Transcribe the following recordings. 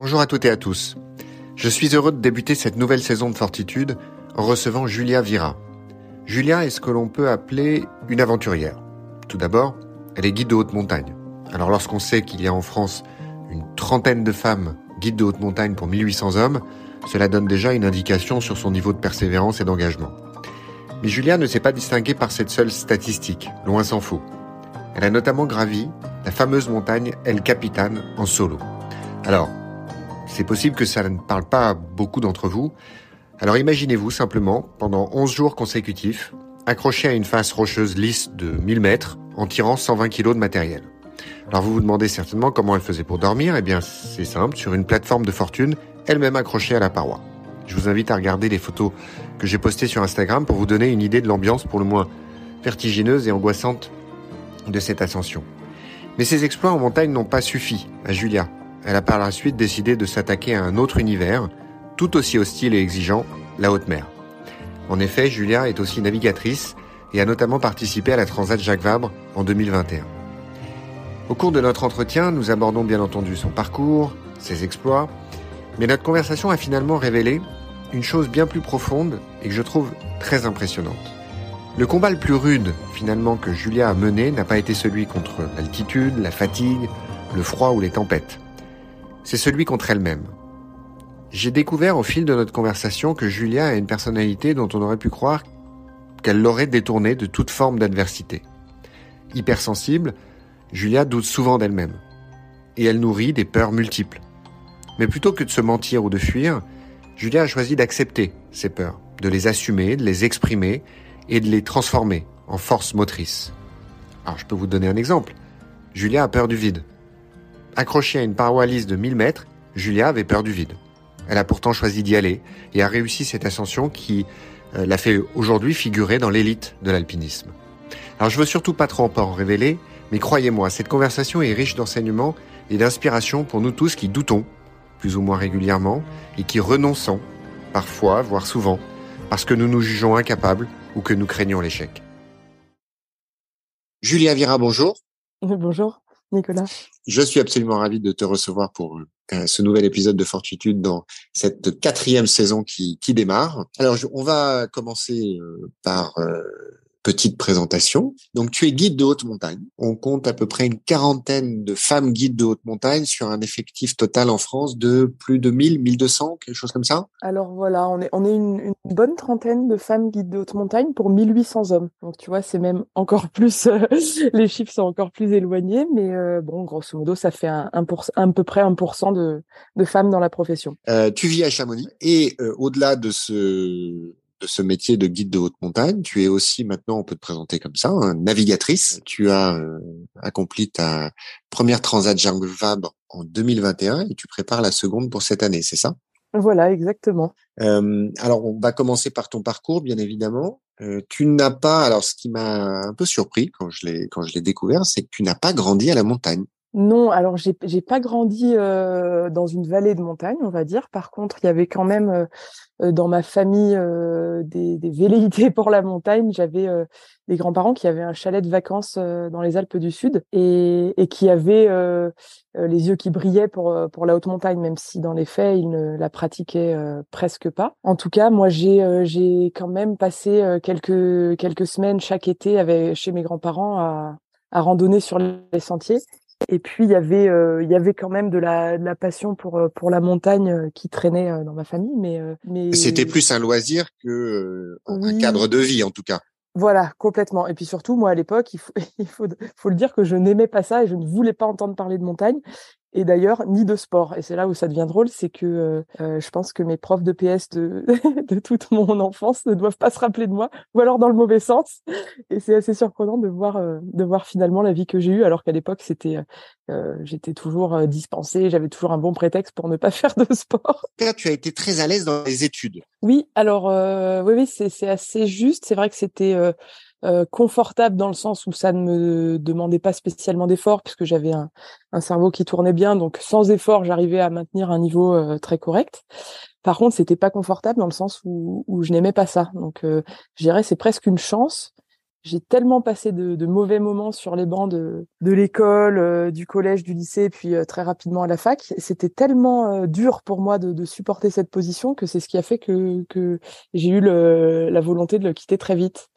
Bonjour à toutes et à tous. Je suis heureux de débuter cette nouvelle saison de Fortitude en recevant Julia Vira. Julia est ce que l'on peut appeler une aventurière. Tout d'abord, elle est guide de haute montagne. Alors lorsqu'on sait qu'il y a en France une trentaine de femmes guides de haute montagne pour 1800 hommes, cela donne déjà une indication sur son niveau de persévérance et d'engagement. Mais Julia ne s'est pas distinguée par cette seule statistique, loin s'en faut. Elle a notamment gravi la fameuse montagne El Capitan en solo. Alors, c'est possible que ça ne parle pas à beaucoup d'entre vous. Alors imaginez-vous simplement, pendant 11 jours consécutifs, accroché à une face rocheuse lisse de 1000 mètres, en tirant 120 kg de matériel. Alors vous vous demandez certainement comment elle faisait pour dormir. Eh bien c'est simple, sur une plateforme de fortune, elle-même accrochée à la paroi. Je vous invite à regarder les photos que j'ai postées sur Instagram pour vous donner une idée de l'ambiance pour le moins vertigineuse et angoissante de cette ascension. Mais ces exploits en montagne n'ont pas suffi à Julia elle a par la suite décidé de s'attaquer à un autre univers, tout aussi hostile et exigeant, la haute mer. En effet, Julia est aussi navigatrice et a notamment participé à la Transat Jacques Vabre en 2021. Au cours de notre entretien, nous abordons bien entendu son parcours, ses exploits, mais notre conversation a finalement révélé une chose bien plus profonde et que je trouve très impressionnante. Le combat le plus rude, finalement, que Julia a mené n'a pas été celui contre l'altitude, la fatigue, le froid ou les tempêtes c'est celui contre elle-même. J'ai découvert au fil de notre conversation que Julia a une personnalité dont on aurait pu croire qu'elle l'aurait détournée de toute forme d'adversité. Hypersensible, Julia doute souvent d'elle-même. Et elle nourrit des peurs multiples. Mais plutôt que de se mentir ou de fuir, Julia a choisi d'accepter ces peurs, de les assumer, de les exprimer et de les transformer en force motrice. Alors je peux vous donner un exemple. Julia a peur du vide. Accrochée à une paroi lisse de 1000 mètres, Julia avait peur du vide. Elle a pourtant choisi d'y aller et a réussi cette ascension qui euh, l'a fait aujourd'hui figurer dans l'élite de l'alpinisme. Alors je veux surtout pas trop en révéler, mais croyez-moi, cette conversation est riche d'enseignements et d'inspiration pour nous tous qui doutons, plus ou moins régulièrement, et qui renonçons, parfois, voire souvent, parce que nous nous jugeons incapables ou que nous craignons l'échec. Julia Vira, bonjour. Bonjour. Nicolas. Je suis absolument ravi de te recevoir pour euh, ce nouvel épisode de Fortitude dans cette quatrième saison qui, qui démarre. Alors, on va commencer euh, par euh, petite présentation. Donc, tu es guide de haute montagne. On compte à peu près une quarantaine de femmes guides de haute montagne sur un effectif total en France de plus de 1000, 1200, quelque chose comme ça Alors voilà, on est, on est une, bonne trentaine de femmes guides de haute montagne pour 1800 hommes. Donc tu vois, c'est même encore plus, euh, les chiffres sont encore plus éloignés, mais euh, bon, grosso modo, ça fait un, un, pour, un peu près 1% de, de femmes dans la profession. Euh, tu vis à Chamonix et au-delà de ce de ce métier de guide de haute montagne. Tu es aussi maintenant, on peut te présenter comme ça, navigatrice. Tu as euh, accompli ta première transat Jacques Vabre en 2021 et tu prépares la seconde pour cette année, c'est ça? Voilà, exactement. Euh, alors, on va commencer par ton parcours, bien évidemment. Euh, tu n'as pas, alors ce qui m'a un peu surpris quand je l'ai quand je l'ai découvert, c'est que tu n'as pas grandi à la montagne. Non, alors j'ai j'ai pas grandi euh, dans une vallée de montagne, on va dire. Par contre, il y avait quand même euh, euh, dans ma famille des, velléités pour la montagne. J'avais des grands-parents qui avaient un chalet de vacances dans les Alpes du Sud et, qui avaient les yeux qui brillaient pour la haute montagne, même si dans les faits ils ne la pratiquaient presque pas. En tout cas, moi j'ai quand même passé quelques semaines chaque été avec chez mes grands-parents à randonner sur les sentiers et puis il y avait euh, il y avait quand même de la, de la passion pour euh, pour la montagne euh, qui traînait dans ma famille, mais mais c'était plus un loisir que un cadre de vie en tout cas. Voilà, complètement. Et puis surtout, moi à l'époque, il faut, il faut, faut le dire que je n'aimais pas ça et je ne voulais pas entendre parler de montagne et d'ailleurs ni de sport. Et c'est là où ça devient drôle, c'est que euh, euh, je pense que mes profs de PS de, de toute mon enfance ne doivent pas se rappeler de moi, ou alors dans le mauvais sens. Et c'est assez surprenant de voir euh, de voir finalement la vie que j'ai eue, alors qu'à l'époque c'était j'étais toujours dispensée, j'avais toujours un bon prétexte pour ne pas faire de sport. Tu as été très à l'aise dans les études. Oui, alors oui, oui, c'est assez juste. C'est vrai que c'était euh, confortable dans le sens où ça ne me demandait pas spécialement d'effort puisque j'avais un, un, cerveau qui tournait bien, donc sans effort j'arrivais à maintenir un niveau euh, très correct. Par contre, c'était pas confortable dans le sens où, où je n'aimais pas ça. Donc, euh, je dirais c'est presque une chance. j'ai tellement passé de, de, mauvais moments sur les bancs de, de l'école, euh, du collège, du lycée, puis euh, très rapidement à la fac. C'était tellement dur pour moi de, de, supporter cette position que c'est ce qui a fait que, que j'ai eu le, la volonté de le quitter très vite.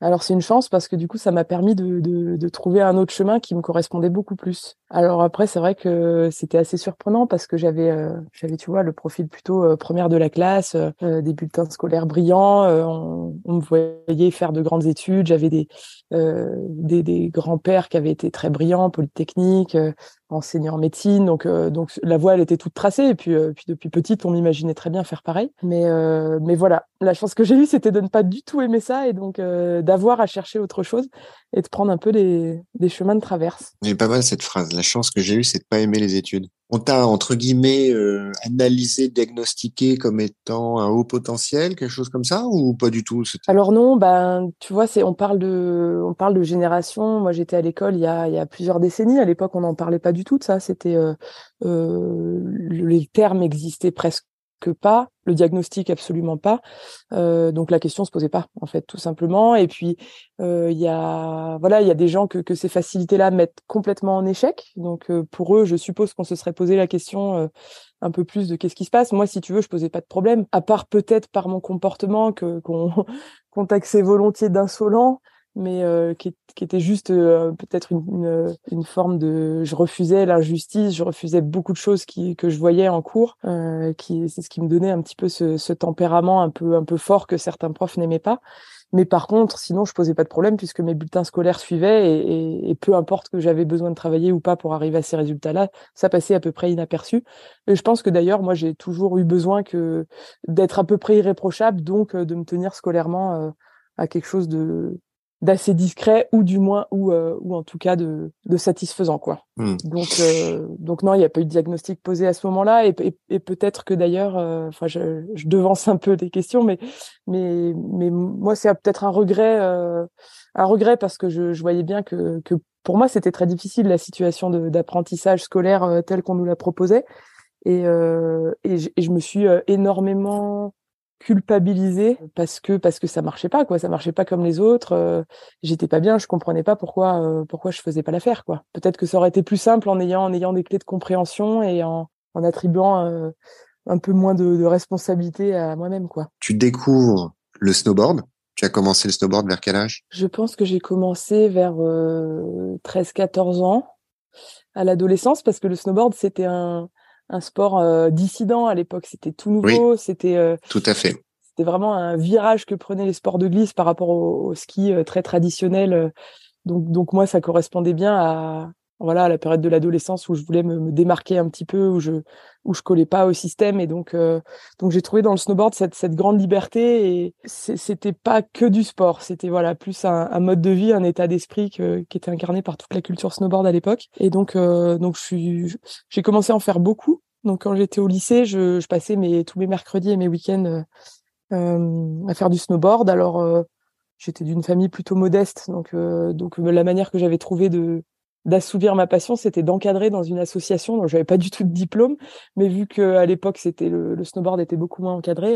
Alors c'est une chance parce que du coup ça m'a permis de, de, de, trouver un autre chemin qui me correspondait beaucoup plus. Alors après c'est vrai que c'était assez surprenant parce que j'avais euh, j'avais tu vois le profil plutôt euh, première de la classe, euh, des bulletins scolaires brillants, on, on, me voyait faire de grandes études, j'avais des, des, des grands-pères qui avaient été très brillants, polytechniques, enseignant en médecine, donc euh, donc la voie elle était toute tracée et puis euh, puis depuis petite on m'imaginait très bien faire pareil. Mais euh, mais voilà, la chance que j'ai eue c'était de ne pas du tout aimer ça et donc d'avoir à chercher autre chose et de prendre un peu des des chemins de traverse. C'est pas mal cette phrase. La chance que j'ai eue c'est de pas aimer les études on t'a entre guillemets euh, analysé, diagnostiqué comme étant un haut potentiel, quelque chose comme ça ou pas du tout Alors non, ben tu vois, c'est on parle de on parle de génération. Moi, j'étais à l'école il y a il y a plusieurs décennies. À l'époque, on n'en parlait pas du tout de ça. C'était euh, euh, les termes existaient presque que pas, le diagnostic absolument pas. Euh, donc la question se posait pas en fait tout simplement. Et puis euh, il y a voilà il y a des gens que, que ces facilités-là mettent complètement en échec. Donc euh, pour eux, je suppose qu'on se serait posé la question un peu plus de qu'est-ce qui se passe. Moi, si tu veux, je posais pas de problème, à part peut-être par mon comportement que qu'on qu'on taxait volontiers d'insolent mais euh, qui, qui, était juste euh, peut-être une, une, une, forme de je refusais l'injustice je refusais beaucoup de choses qui, que je voyais en cours euh, qui c'est ce qui me donnait un petit peu ce, ce, tempérament un peu un peu fort que certains profs n'aimaient pas. Mais par contre sinon je posais pas de problème puisque mes bulletins scolaires suivaient et, et, et peu importe que j'avais besoin de travailler ou pas pour arriver à ces résultats là ça passait à peu près inaperçu. Et je pense que d'ailleurs moi j'ai toujours eu besoin que d'être à peu près irréprochable donc de me tenir scolairement à quelque chose de d'assez discret ou du moins ou euh, ou en tout cas de, de satisfaisant quoi. Hmm. Donc euh, donc non, il n'y a pas eu de diagnostic posé à ce moment-là et, et, peut-être que d'ailleurs euh, enfin je, je, devance un peu des questions mais mais mais moi c'est peut-être un regret un regret parce que je, je voyais bien que que pour moi c'était très difficile la situation d'apprentissage scolaire telle qu'on nous la proposait et et et je me suis énormément culpabilisée parce que parce que ça marchait pas quoi. Ça marchait pas comme les autres euh, j'étais pas bien je comprenais pas pourquoi euh, pourquoi je faisais pas l'affaire quoi. Peut-être que ça aurait été plus simple en ayant en ayant des clés de compréhension et en, en attribuant euh, un peu moins de, de responsabilité à moi-même quoi. Tu découvres le snowboard? Tu as commencé le snowboard vers quel âge? Je pense que j'ai commencé vers 13 14 ans à l'adolescence parce que le snowboard c'était un un sport euh, dissident à l'époque. C'était tout nouveau. C'était euh, tout à fait. C'était vraiment un virage que prenaient les sports de glisse par rapport au, ski euh, très traditionnel. Donc, donc moi, ça correspondait bien à voilà la période de l'adolescence où je voulais me, démarquer un petit peu, où je où je collais pas au système et donc donc j'ai trouvé dans le snowboard cette cette grande liberté et c'était pas que du sport, c'était voilà plus un, un, mode de vie, un état d'esprit qui était incarné par toute la culture snowboard à l'époque. Et donc donc je suis j'ai commencé à en faire beaucoup. Donc quand j'étais au lycée, je, je, passais mes, tous mes mercredis et mes week-ends euh, euh à faire du snowboard. Alors euh, j'étais d'une famille plutôt modeste, donc euh, donc la manière que j'avais trouvé de d'assouvir ma passion, c'était d'encadrer dans une association. Donc j'avais pas du tout de diplôme, mais vu que à l'époque c'était le, snowboard était beaucoup moins encadré,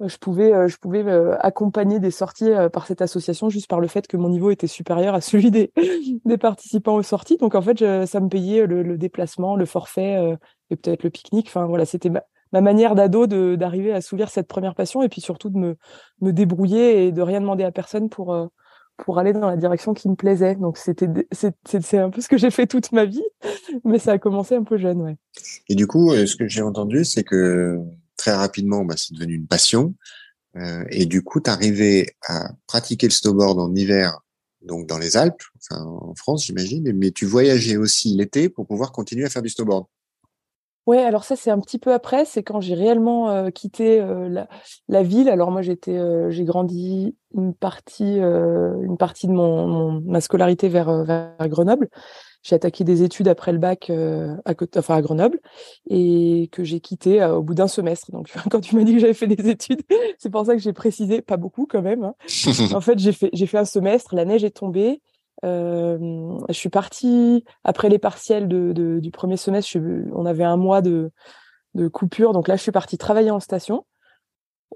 je pouvais, je pouvais accompagner des sorties par cette association juste par le fait que mon niveau était supérieur à celui des, des participants aux sorties. Donc en fait, ça me payait le, déplacement, le forfait et peut-être le pique-nique. Enfin voilà, c'était ma, ma, manière d'ado d'arriver à assouvir cette première passion et puis surtout de me, me débrouiller et de rien demander à personne pour pour aller dans la direction qui me plaisait. Donc c'était c'est un peu ce que j'ai fait toute ma vie, mais ça a commencé un peu jeune, ouais. Et du coup, ce que j'ai entendu, c'est que très rapidement, bah, c'est devenu une passion. Euh, et du coup, tu arrivais à pratiquer le snowboard en hiver, donc dans les Alpes, en France, j'imagine, mais tu voyageais aussi l'été pour pouvoir continuer à faire du snowboard. Ouais, alors ça c'est un petit peu après, c'est quand j'ai réellement euh, quitté euh, la, la, ville. Alors moi j'étais, euh, j'ai grandi une partie, une partie de mon, mon, ma scolarité vers, vers Grenoble. J'ai attaqué des études après le bac à, enfin à Grenoble et que j'ai quitté au bout d'un semestre. Donc quand tu m'as dit que j'avais fait des études, c'est pour ça que j'ai précisé, pas beaucoup quand même. Hein. en fait j'ai fait j'ai fait un semestre, la neige est tombée je suis partie après les partiels de, de, du premier semestre. On avait un mois de, de, coupure, donc là je suis partie travailler en station.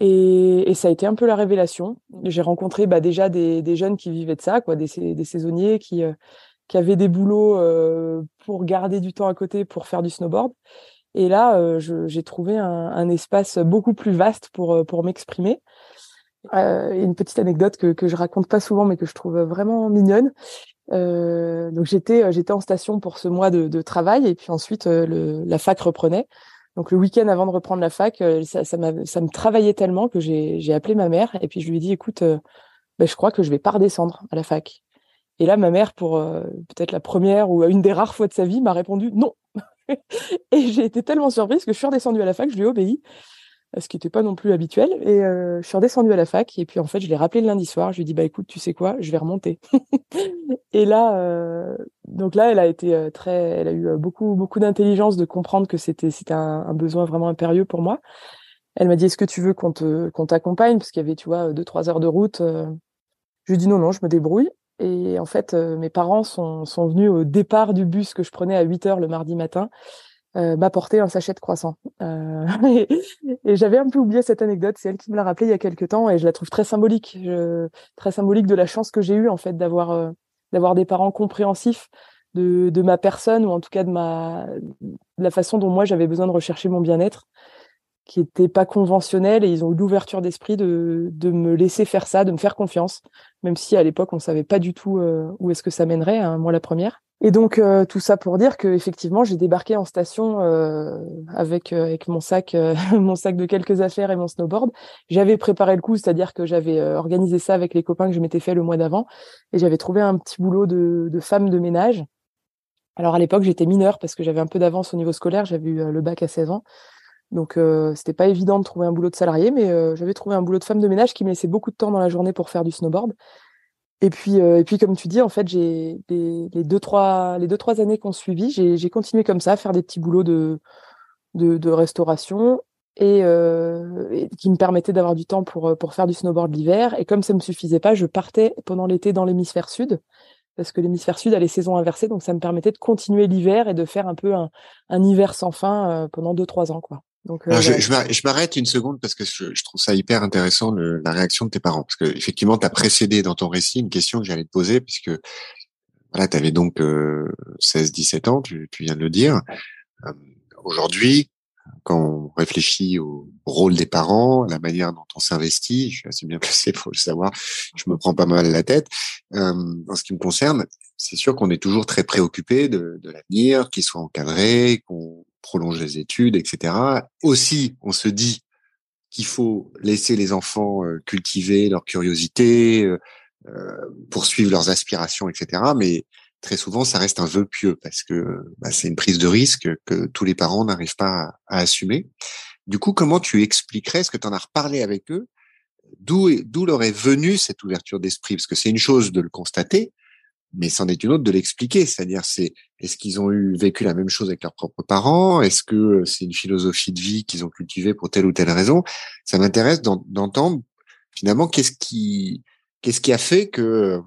Et, ça a été un peu la révélation. J'ai rencontré bah, déjà des, jeunes qui vivaient de ça, quoi, des, saisonniers qui, qui avaient des boulots pour garder du temps à côté pour faire du snowboard. Et là, j'ai trouvé un, espace beaucoup plus vaste pour, pour m'exprimer. Une petite anecdote que, que je raconte pas souvent, mais que je trouve vraiment mignonne. Euh, donc j'étais j'étais en station pour ce mois de, de travail et puis ensuite le, la fac reprenait. Donc le week-end avant de reprendre la fac, ça, ça, ça me travaillait tellement que j'ai appelé ma mère et puis je lui ai dit écoute, ben, je crois que je vais pas redescendre à la fac. Et là ma mère pour peut-être la première ou une des rares fois de sa vie m'a répondu non. et j'ai été tellement surprise que je suis redescendue à la fac, je lui ai obéi ce qui n'était pas non plus habituel. Et euh, je suis redescendue à la fac. Et puis, en fait, je l'ai rappelé le lundi soir. Je lui ai dit, bah, écoute, tu sais quoi, je vais remonter. et là, euh, donc là, elle a été euh, très, elle a eu beaucoup, beaucoup d'intelligence de comprendre que c'était, c'était un, besoin vraiment impérieux pour moi. Elle m'a dit, est-ce que tu veux qu'on te, qu'on t'accompagne? Parce qu'il y avait, tu vois, deux, trois heures de route. Je lui ai dit, non, non, je me débrouille. Et en fait, mes parents sont, sont venus au départ du bus que je prenais à 8 heures le mardi matin euh, m'apporter un sachet de croissant. Euh, et, j'avais un peu oublié cette anecdote. C'est elle qui me l'a rappelé il y a quelques temps et je la trouve très symbolique, très symbolique de la chance que j'ai eue en fait d'avoir euh, d'avoir des parents compréhensifs de, de ma personne ou en tout cas de ma la façon dont moi j'avais besoin de rechercher mon bien-être qui était pas conventionnel et ils ont eu l'ouverture d'esprit de, de me laisser faire ça, de me faire confiance, même si à l'époque on savait pas du tout où est-ce que ça mènerait, hein, moi la première. Et donc euh, tout ça pour dire que effectivement j'ai débarqué en station euh, avec euh, avec mon sac mon sac de quelques affaires et mon snowboard. J'avais préparé le coup, c'est-à-dire que j'avais organisé ça avec les copains que je m'étais fait le mois d'avant et j'avais trouvé un petit boulot de, de femme de ménage. Alors à l'époque j'étais mineure parce que j'avais un peu d'avance au niveau scolaire, j'avais eu le bac à 16 ans. Donc c'était pas évident de trouver un boulot de salarié, mais j'avais trouvé un boulot de femme de ménage qui me laissait beaucoup de temps dans la journée pour faire du snowboard. Et puis, euh, et puis comme tu dis, en fait, j'ai les, deux trois les deux trois années qu'on suivi, j'ai continué comme ça à faire des petits boulots de de, de restauration et, euh, et, qui me permettaient d'avoir du temps pour pour faire du snowboard l'hiver. Et comme ça me suffisait pas, je partais pendant l'été dans l'hémisphère sud parce que l'hémisphère sud a les saisons inversées, donc ça me permettait de continuer l'hiver et de faire un peu un, un hiver sans fin euh, pendant deux trois ans, quoi. Donc, euh, je, m'arrête une seconde parce que je, trouve ça hyper intéressant la réaction de tes parents. Parce que effectivement tu as précédé dans ton récit une question que j'allais te poser puisque voilà tu avais donc 16 17 ans tu, viens de le dire. Euh, aujourd'hui quand on réfléchit au rôle des parents, la manière dont on s'investit, je suis assez bien placé pour le savoir, je me prends pas mal la tête. Euh, en ce qui me concerne, c'est sûr qu'on est toujours très préoccupé de, de l'avenir, qu'il soit encadré, qu'on prolonge les études, etc. Aussi, on se dit qu'il faut laisser les enfants euh, cultiver leur curiosité, euh, euh, poursuivre leurs aspirations, etc. Mais très souvent, ça reste un vœu pieux parce que bah, c'est une prise de risque que tous les parents n'arrivent pas à, assumer. Du coup, comment tu expliquerais, est-ce que tu en as reparlé avec eux, d'où leur est venue cette ouverture d'esprit? Parce que c'est une chose de le constater, mais c'en est une autre de l'expliquer. C'est-à-dire, c'est est-ce qu'ils ont eu vécu la même chose avec leurs propres parents? Est-ce que euh, c'est une philosophie de vie qu'ils ont cultivée pour telle ou telle raison? Ça m'intéresse d'entendre finalement qu'est-ce qui qu'est-ce qui a fait que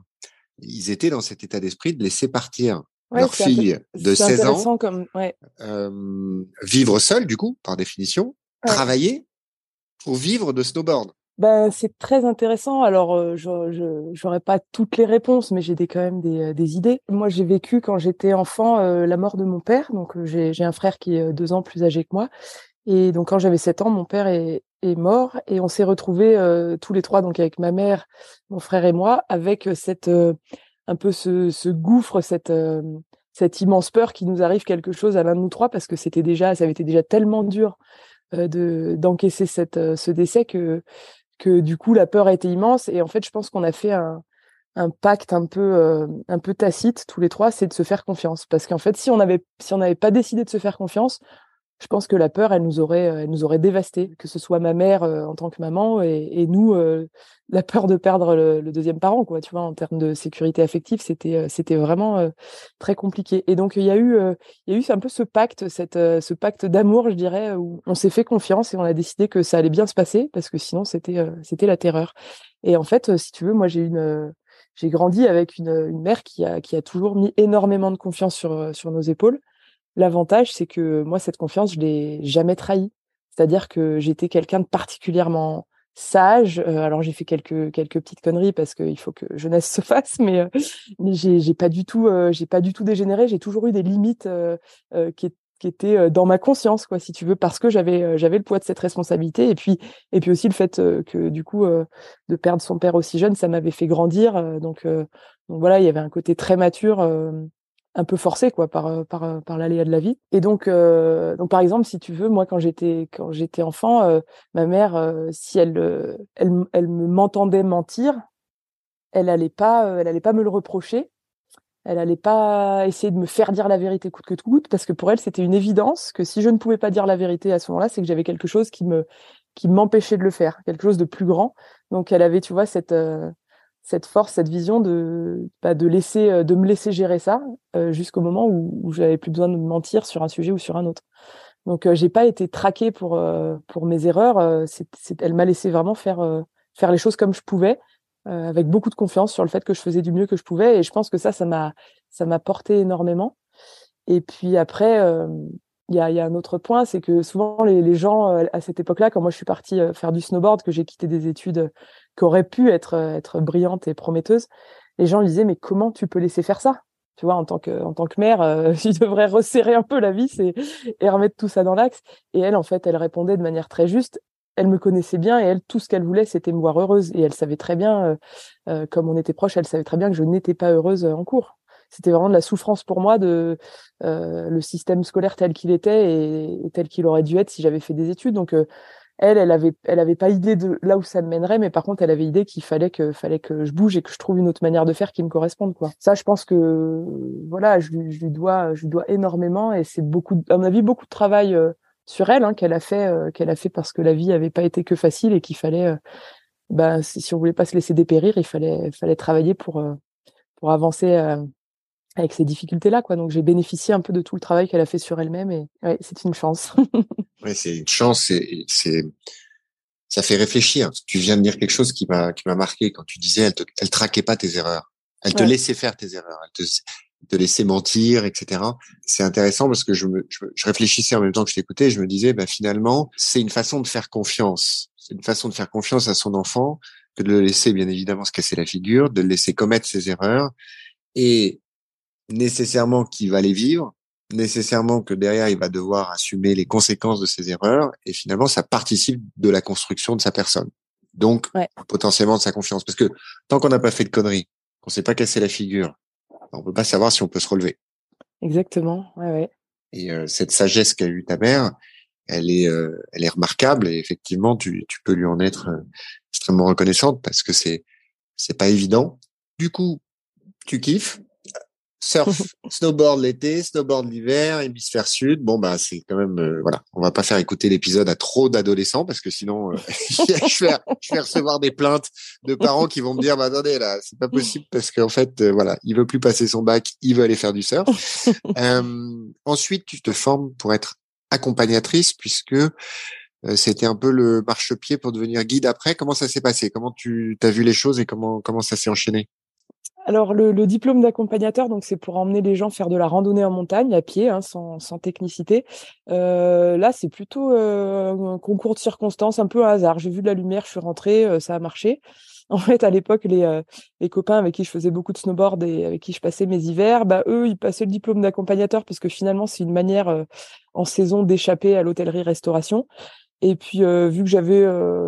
ils étaient dans cet état d'esprit de laisser partir leur fille de 16 ans comme, ouais. euh, vivre seule du coup par définition, travailler pour vivre de snowboard. Ben, c'est très intéressant. Alors, euh, je n'aurais pas toutes les réponses, mais j'ai des, quand même des, euh, des idées. Moi, j'ai vécu quand j'étais enfant euh, la mort de mon père. Donc, j'ai un frère qui est deux ans plus âgé que moi. Et donc, quand j'avais sept ans, mon père est, est mort et on s'est retrouvés tous les trois, donc avec ma mère, mon frère et moi, avec cette un peu ce, ce gouffre, cette cette immense peur qui nous arrive quelque chose à l'un de nous trois, parce que c'était déjà, ça avait été déjà tellement dur de d'encaisser cette ce décès que que du coup la peur a été immense. Et en fait je pense qu'on a fait un, pacte un peu euh, un peu tacite tous les trois c'est de se faire confiance. Parce qu'en fait si on si on n'avait pas décidé de se faire confiance je pense que la peur, elle nous aurait, euh, elle nous aurait dévasté, que ce soit ma mère euh, en tant que maman et, et nous, euh, la peur de perdre le, le, deuxième parent, quoi. Tu vois, en termes de sécurité affective, c'était, c'était vraiment très compliqué. Et donc il y a eu, il y a eu un peu ce pacte, cette, ce pacte d'amour, je dirais, où on s'est fait confiance et on a décidé que ça allait bien se passer parce que sinon c'était, c'était la terreur. Et en fait, si tu veux, moi j'ai une j'ai grandi avec une, une, mère qui a, qui a toujours mis énormément de confiance sur, sur nos épaules. L'avantage, c'est que moi, cette confiance, je l'ai jamais trahie. C'est-à-dire que j'étais quelqu'un de particulièrement sage. alors j'ai fait quelques quelques petites conneries parce qu'il faut que jeunesse se fasse, mais mais j'ai pas du tout j'ai pas du tout dégénéré. J'ai toujours eu des limites qui qui était dans ma conscience quoi si tu veux parce que j'avais j'avais le poids de cette responsabilité et puis et puis aussi le fait que du coup de perdre son père aussi jeune ça m'avait fait grandir donc donc voilà il y avait un côté très mature un peu forcé quoi par par par l'aléa de la vie et donc donc par exemple si tu veux moi quand j'étais quand j'étais enfant ma mère si elle elle elle me m'entendait mentir elle allait pas elle allait pas me le reprocher elle allait pas essayer de me faire dire la vérité coûte que coûte, parce que pour elle, c'était une évidence que si je ne pouvais pas dire la vérité à ce moment-là, c'est que j'avais quelque chose qui me qui m'empêchait de le faire, quelque chose de plus grand. Donc elle avait, tu vois, cette euh, cette force, cette vision de bah, de laisser euh, de me laisser gérer ça euh, jusqu'au moment où, où j'avais plus besoin de mentir sur un sujet ou sur un autre. Donc j'ai pas été traquée pour pour mes erreurs. c'est, elle m'a laissé vraiment faire faire les choses comme je pouvais euh, avec beaucoup de confiance sur le fait que je faisais du mieux que je pouvais. Et je pense que ça, ça m'a, ça m'a porté énormément. Et puis après, euh, il y, a, y, a, un autre point, c'est que souvent les, les gens euh, à cette époque-là, quand moi je suis partie faire du snowboard, que j'ai quitté des études qui auraient pu être, être brillantes et prometteuses, les gens me disaient mais comment tu peux laisser faire ça? Tu vois, en tant que, tant que mère, euh, tu devrais resserrer un peu la vis et, et remettre tout ça dans l'axe. Et elle, en fait, elle répondait de manière très juste elle me connaissait bien et elle, tout ce qu'elle voulait, c'était me voir heureuse. Et elle savait très bien, euh, euh, comme on était proches, elle savait très bien que je n'étais pas heureuse euh, en cours. C'était vraiment de la souffrance pour moi de le système scolaire tel qu'il était et, tel qu'il aurait dû être si j'avais fait des études. Donc elle, elle avait, pas idée de là où ça me mènerait, mais par contre, elle avait idée qu'il fallait que, fallait que je bouge et que je trouve une autre manière de faire qui me corresponde, quoi. Ça, je pense que, voilà, je, lui dois, je dois énormément et c'est beaucoup, à mon avis, beaucoup de travail sur elle hein, qu'elle a fait euh, qu'elle a fait parce que la vie avait pas été que facile et qu'il fallait euh, bah, si, on voulait pas se laisser dépérir il fallait fallait travailler euh, pour avancer avec ces difficultés là quoi. Donc j'ai bénéficié un peu de tout le travail qu'elle a fait sur elle-même et ouais, c'est une chance. Ouais c'est une chance et c'est ça fait réfléchir. Tu viens de dire quelque chose qui m'a qui m'a marqué quand tu disais elle te, elle traquait pas tes erreurs. Elle te laissait faire tes erreurs. Elle te te laisser mentir, etc. C'est intéressant parce que je, me, je, réfléchissais en même temps que je t'écoutais et je me disais, bah, finalement, c'est une façon de faire confiance. C'est une façon de faire confiance à son enfant que de le laisser, bien évidemment, se casser la figure, de le laisser commettre ses erreurs. Et nécessairement qu'il va les vivre, nécessairement que derrière, il va devoir assumer les conséquences de ses erreurs et finalement, ça participe de la construction de sa personne. Donc, potentiellement de sa confiance. Parce que tant qu'on n'a pas fait de conneries, qu'on s'est pas cassé la figure, on peut pas savoir si on peut se relever. Exactement, ouais, ouais. Et euh, cette sagesse qu'a eu ta mère, elle est, euh, elle est remarquable et effectivement, tu, tu peux lui en être euh, extrêmement reconnaissante parce que c'est, c'est pas évident. Du coup, tu kiffes, surf, snowboard l'été, snowboard l'hiver, hémisphère sud. Bon bah c'est quand même euh, voilà, on va pas faire écouter l'épisode à trop d'adolescents parce que sinon euh, je, vais, je vais recevoir des plaintes de parents qui vont me dire bah attendez là, c'est pas possible parce qu'en fait euh, voilà, il veut plus passer son bac, il veut aller faire du surf. ensuite, tu te formes pour être accompagnatrice puisque c'était un peu le marchepied pour devenir guide après. Comment ça s'est passé? Comment tu as vu les choses et comment comment ça s'est enchaîné? Alors le, le diplôme d'accompagnateur, donc c'est pour emmener les gens faire de la randonnée en montagne à pied, hein, sans, sans, technicité. Euh, là, c'est plutôt euh, un concours de circonstances, un peu un hasard. J'ai vu de la lumière, je suis rentrée, euh, ça a marché. En fait, à l'époque, les, euh, les copains avec qui je faisais beaucoup de snowboard et avec qui je passais mes hivers, bah eux, ils passaient le diplôme d'accompagnateur parce que finalement, c'est une manière en saison d'échapper à l'hôtellerie-restauration. Et puis, vu que j'avais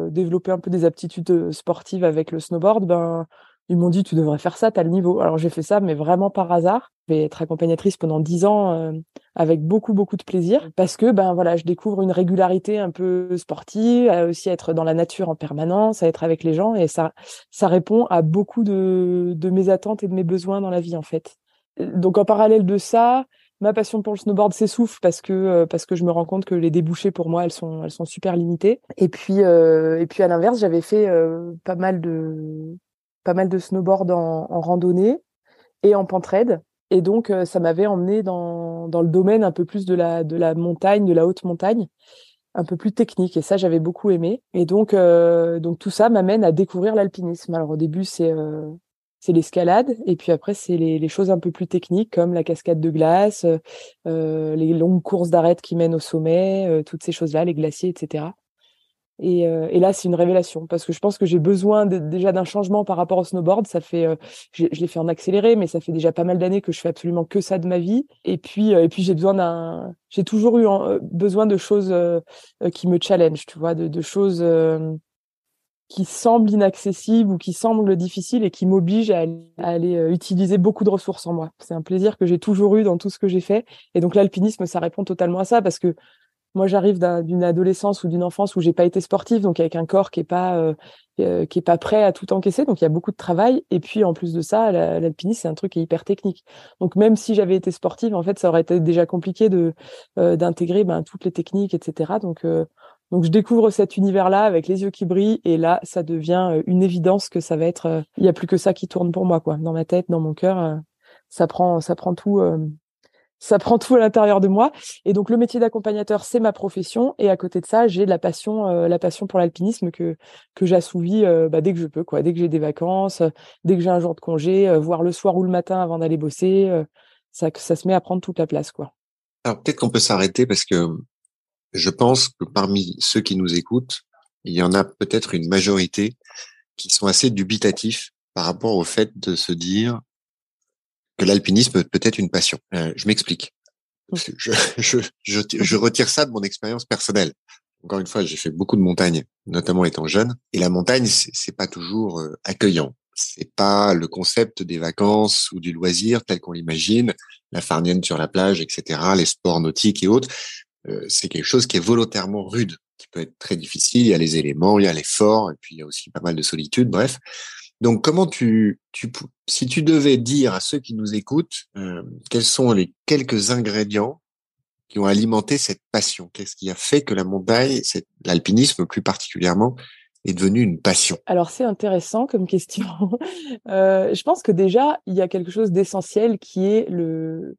développé un peu des aptitudes sportives avec le snowboard, ben ils m'ont dit tu devrais faire ça, tu as le niveau. Alors j'ai fait ça, mais vraiment par hasard. Je vais être accompagnatrice pendant dix ans euh, avec beaucoup beaucoup de plaisir parce que ben voilà, je découvre une régularité un peu sportive, à aussi être dans la nature en permanence, à être avec les gens et ça ça répond à beaucoup de de mes attentes et de mes besoins dans la vie en fait. Donc en parallèle de ça, ma passion pour le snowboard s'essouffle parce que euh, parce que je me rends compte que les débouchés pour moi elles sont elles sont super limitées et puis euh, et puis à l'inverse j'avais fait pas mal de pas mal de snowboard en, randonnée et en pentraide. Et donc, euh, ça m'avait emmené dans, dans le domaine un peu plus de la, de la montagne, de la haute montagne, un peu plus technique. Et ça, j'avais beaucoup aimé. Et donc, euh, donc tout ça m'amène à découvrir l'alpinisme. Alors, au début, c'est euh, c'est l'escalade. Et puis après, c'est les, choses un peu plus techniques, comme la cascade de glace, les longues courses d'arête qui mènent au sommet, toutes ces choses-là, les glaciers, etc. Et, euh, et, là, c'est une révélation parce que je pense que j'ai besoin déjà d'un changement par rapport au snowboard. Ça fait, euh, je l'ai fait en accéléré, mais ça fait déjà pas mal d'années que je fais absolument que ça de ma vie. Et puis, euh, et puis j'ai besoin d'un, j'ai toujours eu besoin de choses qui me challenge, tu vois, de, choses qui semblent inaccessibles ou qui semblent difficiles et qui m'obligent à, aller utiliser beaucoup de ressources en moi. C'est un plaisir que j'ai toujours eu dans tout ce que j'ai fait. Et donc l'alpinisme, ça répond totalement à ça parce que moi, j'arrive d'une adolescence ou d'une enfance où j'ai pas été sportive, donc avec un corps qui est pas euh, euh, qui est pas prêt à tout encaisser, donc il y a beaucoup de travail. Et puis en plus de ça, l'alpinisme c'est un truc qui est hyper technique. Donc même si j'avais été sportive, en fait, ça aurait été déjà compliqué de euh, d'intégrer ben, toutes les techniques, etc. Donc donc je découvre cet univers-là avec les yeux qui brillent et là, ça devient une évidence que ça va être. Il y a plus que ça qui tourne pour moi, quoi, dans ma tête, dans mon cœur. ça prend ça prend tout ça prend tout à l'intérieur de moi. Et donc le métier d'accompagnateur, c'est ma profession. Et à côté de ça, j'ai la passion, euh, la passion pour l'alpinisme que que j'assouvis euh, bah, dès que je peux, quoi. Dès que j'ai des vacances, euh, dès que j'ai un jour de congé, voir le soir ou le matin avant d'aller bosser, ça ça se met à prendre toute la place, quoi. Alors peut-être qu'on peut, s'arrêter parce que je pense que parmi ceux qui nous écoutent, il y en a peut-être une majorité qui sont assez dubitatifs par rapport au fait de se dire que l'alpinisme peut être une passion. Euh, je m'explique. Je, je, je, je, retire ça de mon expérience personnelle. Encore une fois, j'ai fait beaucoup de montagnes, notamment étant jeune, et la montagne, c'est pas toujours euh, accueillant. C'est pas le concept des vacances ou du loisir tel qu'on l'imagine, la farnienne sur la plage, etc., les sports nautiques et autres. Euh, c'est quelque chose qui est volontairement rude, qui peut être très difficile. Il y a les éléments, il y a l'effort, et puis il y a aussi pas mal de solitude. Bref, donc, comment tu, tu, si tu devais dire à ceux qui nous écoutent, euh, quels sont les quelques ingrédients qui ont alimenté cette passion? Qu'est-ce qui a fait que la montagne, l'alpinisme plus particulièrement, est devenu une passion? Alors c'est intéressant comme question. euh, je pense que déjà il y a quelque chose d'essentiel qui est le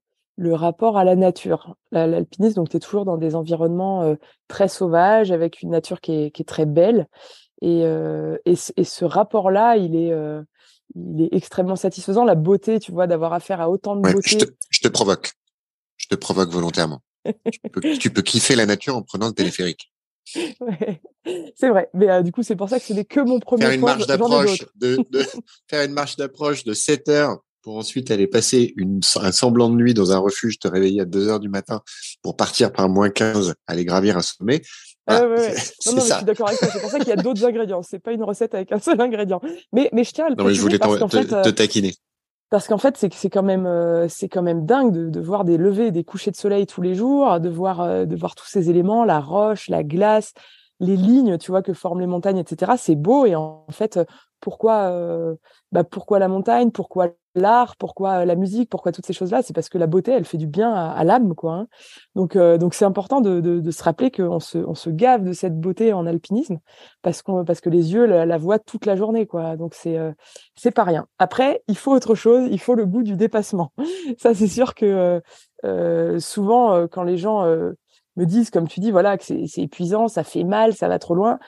rapport à la nature. L'alpinisme, donc tu es toujours dans des environnements euh, très sauvages avec une nature qui est très belle et, euh, et, et, ce rapport-là, il est, euh, il est extrêmement satisfaisant. La beauté, tu vois, d'avoir affaire à autant de beauté. Je te, je te, provoque. Je te provoque volontairement. tu, peux, tu, peux, kiffer la nature en prenant le téléphérique. Ouais, c'est vrai. Mais euh, du coup, c'est pour ça que ce n'est que mon premier faire une marche d'approche de, de, faire une marche d'approche de 7 heures pour ensuite aller passer une, un semblant de nuit dans un refuge, te réveiller à 2 heures du matin pour partir par moins 15, aller gravir un sommet. Ah, ouais, ouais. Non, non, mais je suis d'accord avec toi. C'est pour ça qu'il y a d'autres ingrédients. C'est pas une recette avec un seul ingrédient. Mais, mais je tiens à le Non, mais je voulais parce te, fait, te, taquiner. Parce qu'en fait, c'est c'est quand même euh, c'est quand même dingue de, de, voir des levées, des couchers de soleil tous les jours, de voir euh, de voir tous ces éléments, la roche, la glace, les lignes, tu vois, que forment les montagnes, etc. C'est beau et en, fait, pourquoi euh, bah pourquoi la montagne, pourquoi l'art, pourquoi la musique, pourquoi toutes ces choses-là, c'est parce que la beauté, elle fait du bien à, l'âme, quoi. Hein. Donc, euh, donc c'est important de, de, de, se rappeler qu'on se, on se gave de cette beauté en alpinisme parce qu'on, parce que les yeux la, voient toute la journée, quoi. Donc c'est, euh, c'est pas rien. Après, il faut autre chose, il faut le goût du dépassement. Ça, c'est sûr que euh, souvent, quand les gens me disent, comme tu dis, voilà, que c'est épuisant, ça fait mal, ça va trop loin.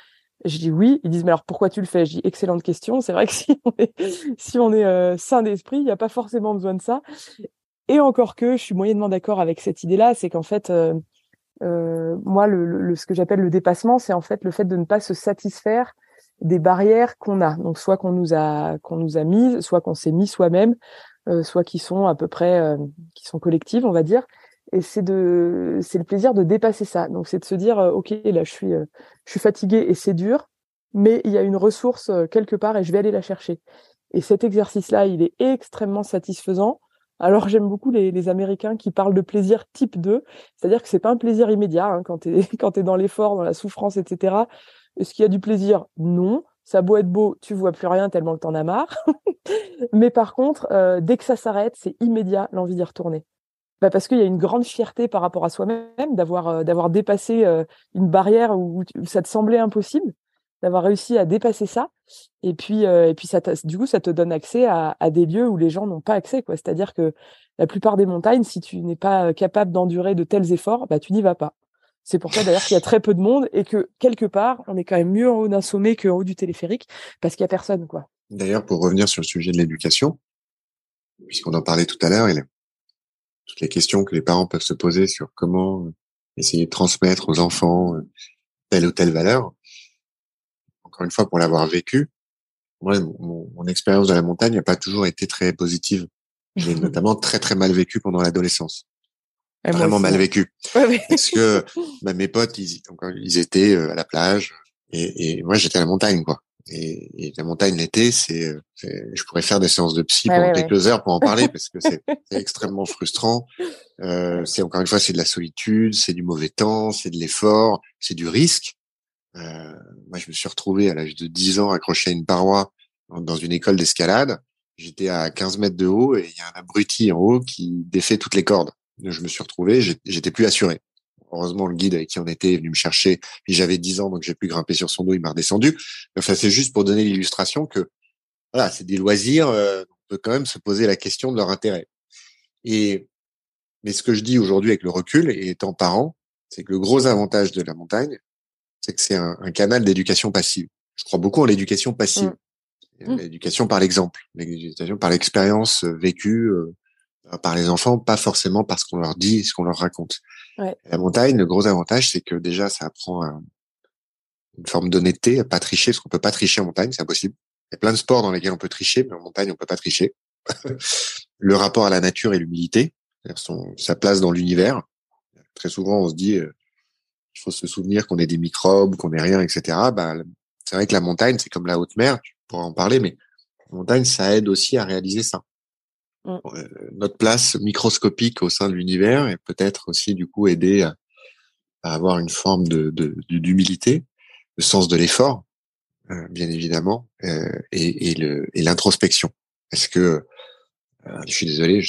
Je dis oui. Ils disent mais alors pourquoi tu le fais? Je dis excellente question. C'est vrai que si on est, si on est euh, sain d'esprit, il n'y a pas forcément besoin de ça. Et encore que je suis moyennement d'accord avec cette idée-là, c'est qu'en fait, euh, euh, moi, le, le, ce que j'appelle le dépassement, c'est en fait le fait de ne pas se satisfaire des barrières qu'on a. Donc soit qu'on nous a qu'on nous a mises, soit qu'on s'est mis soi-même, euh, soit qui sont à peu près euh, qui sont collectives, on va dire et c'est de c'est le plaisir de dépasser ça donc c'est de se dire euh, ok là je suis euh, je suis fatigué et c'est dur mais il y a une ressource euh, quelque part et je vais aller la chercher et cet exercice là il est extrêmement satisfaisant alors j'aime beaucoup les, Américains qui parlent de plaisir type 2, c'est-à-dire que c'est pas un plaisir immédiat hein, quand tu es quand dans l'effort, dans la souffrance, etc. Est-ce qu'il y a du plaisir? Non. Ça beau être beau, tu vois plus rien tellement que t'en as marre. Mais par contre, dès que ça s'arrête, c'est immédiat l'envie d'y retourner bah parce qu'il y a une grande fierté par rapport à soi-même d'avoir d'avoir dépassé une barrière où, ça te semblait impossible, d'avoir réussi à dépasser ça. Et puis et puis ça du coup ça te donne accès à, des lieux où les gens n'ont pas accès quoi. C'est-à-dire que la plupart des montagnes, si tu n'es pas capable d'endurer de tels efforts, bah tu n'y vas pas. C'est pour ça d'ailleurs qu'il y a très peu de monde et que quelque part on est quand même mieux en haut d'un sommet qu'en haut du téléphérique parce qu'il y a personne quoi. D'ailleurs pour revenir sur le sujet de l'éducation, puisqu'on en parlait tout à l'heure, toutes les questions que les parents peuvent se poser sur comment euh, essayer de transmettre aux enfants euh, telle ou telle valeur. encore une fois pour l'avoir vécu, moi, mon, mon expérience de la montagne n'a pas toujours été très positive. J'ai notamment très très mal vécu pendant l'adolescence. Vraiment mal vécu. Parce que bah, mes potes, ils, ils étaient euh, à la plage et, et moi j'étais à la montagne, quoi. Et, et la montagne l'été, c'est, je pourrais faire des séances de psy pendant quelques heures pour en parler parce que c'est extrêmement frustrant. Euh, c'est encore une fois, c'est de la solitude, c'est du mauvais temps, c'est de l'effort, c'est du risque. Euh, moi, je me suis retrouvé à l'âge de 10 ans accroché à une paroi dans une école d'escalade. J'étais à 15 mètres de haut et il y a un abruti en haut qui défait toutes les cordes. Je me suis retrouvé, j'étais plus assuré. Heureusement, le guide avec qui on était est venu me chercher. Et j'avais 10 ans, donc j'ai pu grimper sur son dos. Il m'a redescendu. Enfin, c'est juste pour donner l'illustration que voilà, c'est des loisirs. Euh, on peut quand même se poser la question de leur intérêt. Et mais ce que je dis aujourd'hui avec le recul et étant parent, c'est que le gros avantage de la montagne, c'est que c'est un, un, canal d'éducation passive. Je crois beaucoup en l'éducation passive, mmh. Mmh. l'éducation par l'exemple, l'éducation par l'expérience euh, vécue euh, par les enfants, pas forcément parce qu'on leur dit ce qu'on leur raconte. Ouais. La montagne, le gros avantage, c'est que déjà, ça apprend une forme d'honnêteté, à pas tricher, parce qu'on peut pas tricher en montagne, c'est impossible. Il y a plein de sports dans lesquels on peut tricher, mais en montagne, on peut pas tricher. le rapport à la nature et l'humilité, son, sa place dans l'univers. Très souvent, on se dit, euh, il faut se souvenir qu'on est des microbes, qu'on est rien, etc. Bah, c'est vrai que la montagne, c'est comme la haute mer, tu pourras en parler, mais la montagne, ça aide aussi à réaliser ça. Mmh. Euh, notre place microscopique au sein de l'univers et peut-être aussi du coup aider à, avoir une forme de d'humilité, le sens de l'effort, euh, bien évidemment, euh, et, et l'introspection. Parce que je suis désolé,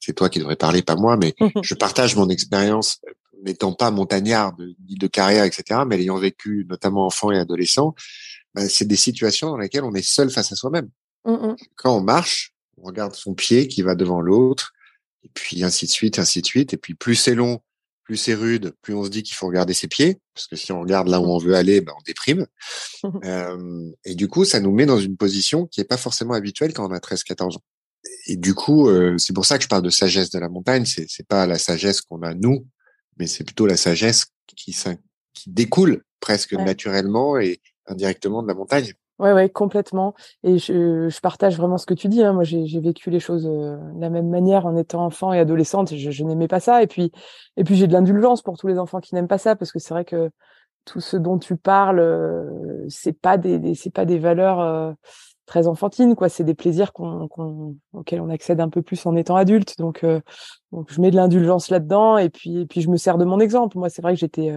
c'est toi qui devrais parler, pas moi, mais je partage mon expérience n'étant pas montagnard de, de carrière, etc., mais ayant vécu notamment enfant et adolescent, bah, c'est des situations dans lesquelles on est seul face à soi-même. Mmh Quand on marche, on regarde son pied qui va devant l'autre, et puis ainsi de suite, ainsi de suite. Et puis plus c'est long, plus c'est rude, plus on se dit qu'il faut regarder ses pieds, parce que si on regarde là où on veut aller, ben on déprime. euh, et du coup, ça nous met dans une position qui est pas forcément habituelle quand on a 13-14 ans. Et du coup, euh, c'est pour ça que je parle de sagesse de la montagne. C'est c'est pas la sagesse qu'on a nous, mais c'est plutôt la sagesse qui, qui découle presque naturellement et indirectement de la montagne. Ouais, ouais, complètement. Et je, je partage vraiment ce que tu dis. Hein. Moi, j'ai vécu les choses de la même manière en étant enfant et adolescente. Je, je n'aimais pas ça. Et puis, et puis j'ai de l'indulgence pour tous les enfants qui n'aiment pas ça, parce que c'est vrai que tout ce dont tu parles, euh, c'est pas des, des c'est pas des valeurs très enfantines, quoi. C'est des plaisirs qu'on, auxquels on accède un peu plus en étant adulte. Donc, donc je mets de l'indulgence là-dedans. Et puis, et puis je me sers de mon exemple. Moi, c'est vrai que j'étais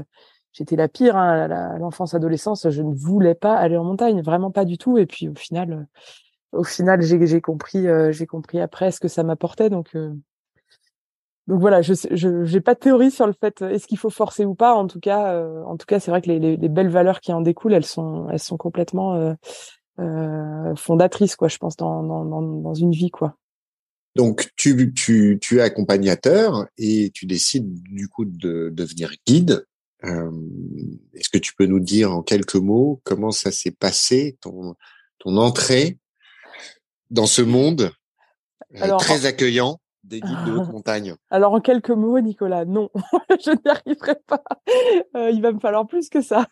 j'étais la pire hein, à l'enfance adolescence je ne voulais pas aller en montagne vraiment pas du tout. Et puis au final euh, au final j'ai compris euh, j'ai compris après ce que ça m'apportait. Donc euh, donc voilà je je pas de théorie sur le fait est-ce qu'il faut forcer ou pas. En tout cas en tout cas c'est vrai que les, les, les, belles valeurs qui en découlent elles sont elles sont complètement fondatrices quoi je pense dans, dans dans dans une vie quoi. Donc, tu, tu, tu es accompagnateur et tu décides du coup de devenir guide. Euh, Est-ce que tu peux nous dire en quelques mots comment ça s'est passé, ton, ton entrée dans ce monde euh, très accueillant des guides de haute montagne? Alors en quelques mots, Nicolas, non, je n'y arriverai pas. Euh, il va me falloir plus que ça.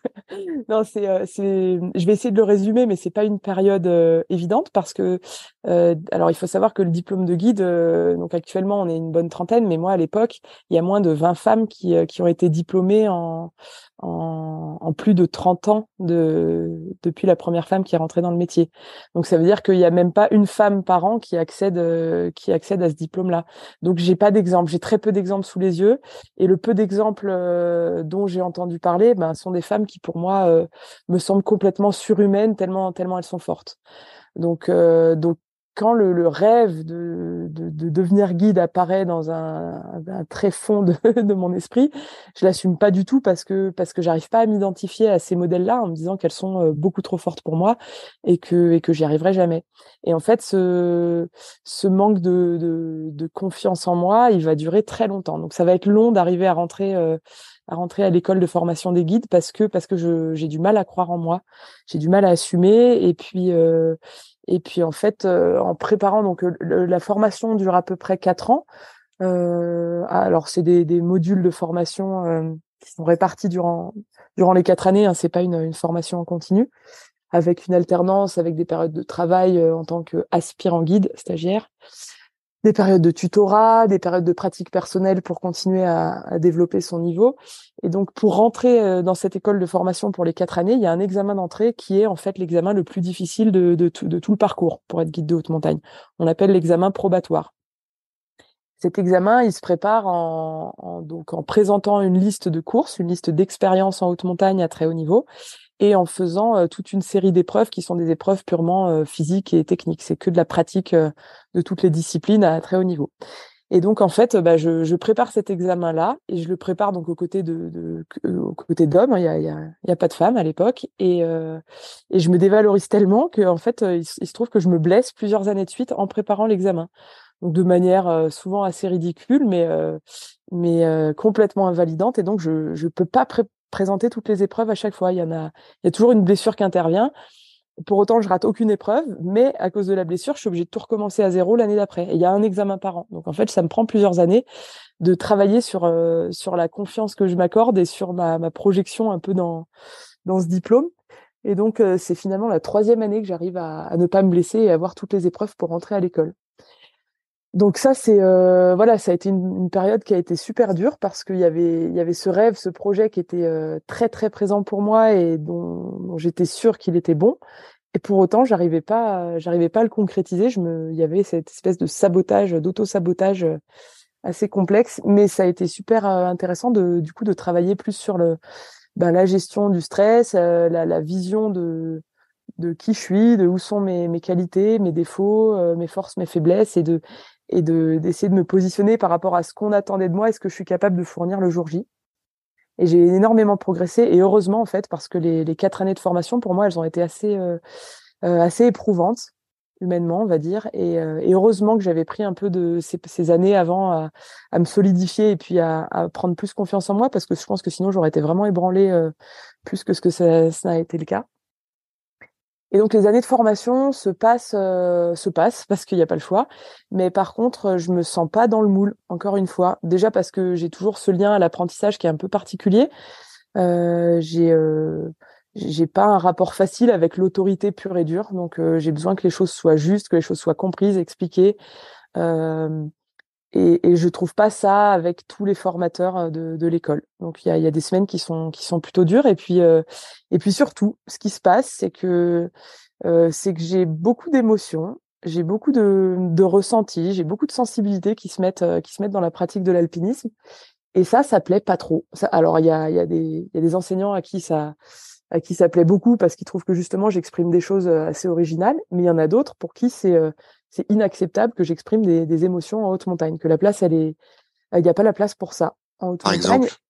non, c'est, c'est, je vais essayer de le résumer, mais c'est pas une période euh, évidente parce que, euh, alors il faut savoir que le diplôme de guide, donc actuellement on est une bonne trentaine, mais moi à l'époque, il y a moins de 20 femmes qui, qui ont été diplômées en, en, plus de 30 ans de, depuis la première femme qui est rentrée dans le métier. Donc ça veut dire qu'il n'y a même pas une femme par an qui accède, qui accède à ce diplôme-là. Donc j'ai pas d'exemple, j'ai très peu d'exemples sous les yeux et le peu d'exemples euh, dont j'ai entendu parler, ben sont des femmes qui pour moi euh, me semblent complètement surhumaines tellement tellement elles sont fortes. Donc euh, donc quand le, le rêve de, de, de, devenir guide apparaît dans un, un très fond de, de, mon esprit, je l'assume pas du tout parce que parce que j'arrive pas à m'identifier à ces modèles-là en me disant qu'elles sont beaucoup trop fortes pour moi et que et que j'y arriverai jamais. Et en fait, ce ce manque de, confiance en moi, il va durer très longtemps. Donc ça va être long d'arriver à rentrer à rentrer à l'école de formation des guides parce que parce que j'ai du mal à croire en moi, j'ai du mal à assumer et puis euh, et puis en fait, euh, en préparant donc la formation dure à peu près quatre ans. Euh, alors c'est des, des, modules de formation euh, qui sont répartis durant durant les quatre années. Hein, c'est pas une, une, formation en continu. avec une alternance, avec des périodes de travail en tant qu'aspirant guide, stagiaire, des périodes de tutorat, des périodes de pratique personnelle pour continuer à, développer son niveau. Et donc, pour rentrer dans cette école de formation pour les quatre années, il y a un examen d'entrée qui est en fait l'examen le plus difficile de, tout, le parcours pour être guide de haute montagne. On l'appelle l'examen probatoire. Cet examen, il se prépare donc en présentant une liste de courses, une liste d'expériences en haute montagne à très haut niveau, et en faisant euh, toute une série d'épreuves qui sont des épreuves purement euh, physiques et techniques. C'est que de la pratique euh, de toutes les disciplines à très haut niveau. Et donc en fait, bah, je, je, prépare cet examen-là et je le prépare donc aux côtés de, de aux côtés d'hommes. Il y a, il y, a, y a pas de femmes à l'époque et et je me dévalorise tellement que en fait, il, se trouve que je me blesse plusieurs années de suite en préparant l'examen donc de manière euh, souvent assez ridicule, mais euh, mais euh, complètement invalidante. Et donc je je peux pas présenter toutes les épreuves à chaque fois. Il y en a il y a toujours une blessure qui intervient. Pour autant, je rate aucune épreuve, mais à cause de la blessure, je suis obligée de tout recommencer à zéro l'année d'après. Et il y a un examen par an. Donc en fait, ça me prend plusieurs années de travailler sur sur la confiance que je m'accorde et sur ma, ma projection un peu dans dans ce diplôme. Et donc c'est finalement la troisième année que j'arrive à, ne pas me blesser et avoir toutes les épreuves pour rentrer à l'école. Donc ça, c'est euh, voilà, ça a été une, une, période qui a été super dure parce qu'il y avait il y avait ce rêve, ce projet qui était euh, très très présent pour moi et dont, j'étais sûre qu'il était bon. Et pour autant, j'arrivais pas, j'arrivais pas à le concrétiser. Je me, il y avait cette espèce de sabotage, d'auto-sabotage euh, assez complexe, mais ça a été super intéressant de du coup de travailler plus sur le ben, la gestion du stress, la, la vision de de qui je suis, de où sont mes, mes qualités, mes défauts, mes forces, mes faiblesses, et de et de d'essayer de me positionner par rapport à ce qu'on attendait de moi et ce que je suis capable de fournir le jour J. Et j'ai énormément progressé et heureusement en fait parce que les, les quatre années de formation pour moi elles ont été assez euh, euh assez éprouvantes humainement on va dire et, euh, et heureusement que j'avais pris un peu de ces, ces années avant à, à, me solidifier et puis à, à, prendre plus confiance en moi parce que je pense que sinon j'aurais été vraiment ébranlée euh, plus que ce que ça, ça a été le cas. Et donc les années de formation se passent, euh, se passent parce qu'il n'y a pas le choix. Mais par contre, je me sens pas dans le moule. Encore une fois, déjà parce que j'ai toujours ce lien à l'apprentissage qui est un peu particulier. Euh, j'ai euh, j'ai pas un rapport facile avec l'autorité pure et dure. Donc euh, j'ai besoin que les choses soient justes, que les choses soient comprises, expliquées. Euh, et, et je trouve pas ça avec tous les formateurs euh, de, de l'école. Donc il y a, y a, des semaines qui sont qui sont plutôt dures et puis euh, et puis surtout ce qui se passe c'est que euh, c'est que j'ai beaucoup d'émotions, j'ai beaucoup de, de ressentis, j'ai beaucoup de sensibilités qui se mettent euh, qui se mettent dans la pratique de l'alpinisme et ça ça plaît pas trop. Ça, alors il y a il y a des il y a des enseignants à qui ça à qui ça plaît beaucoup parce qu'ils trouvent que justement j'exprime des choses assez originales, mais il y en a d'autres pour qui c'est c'est inacceptable que j'exprime des, des, émotions en haute montagne, que la place, elle est, il n'y a pas la place pour ça en haute Par montagne. Exemple?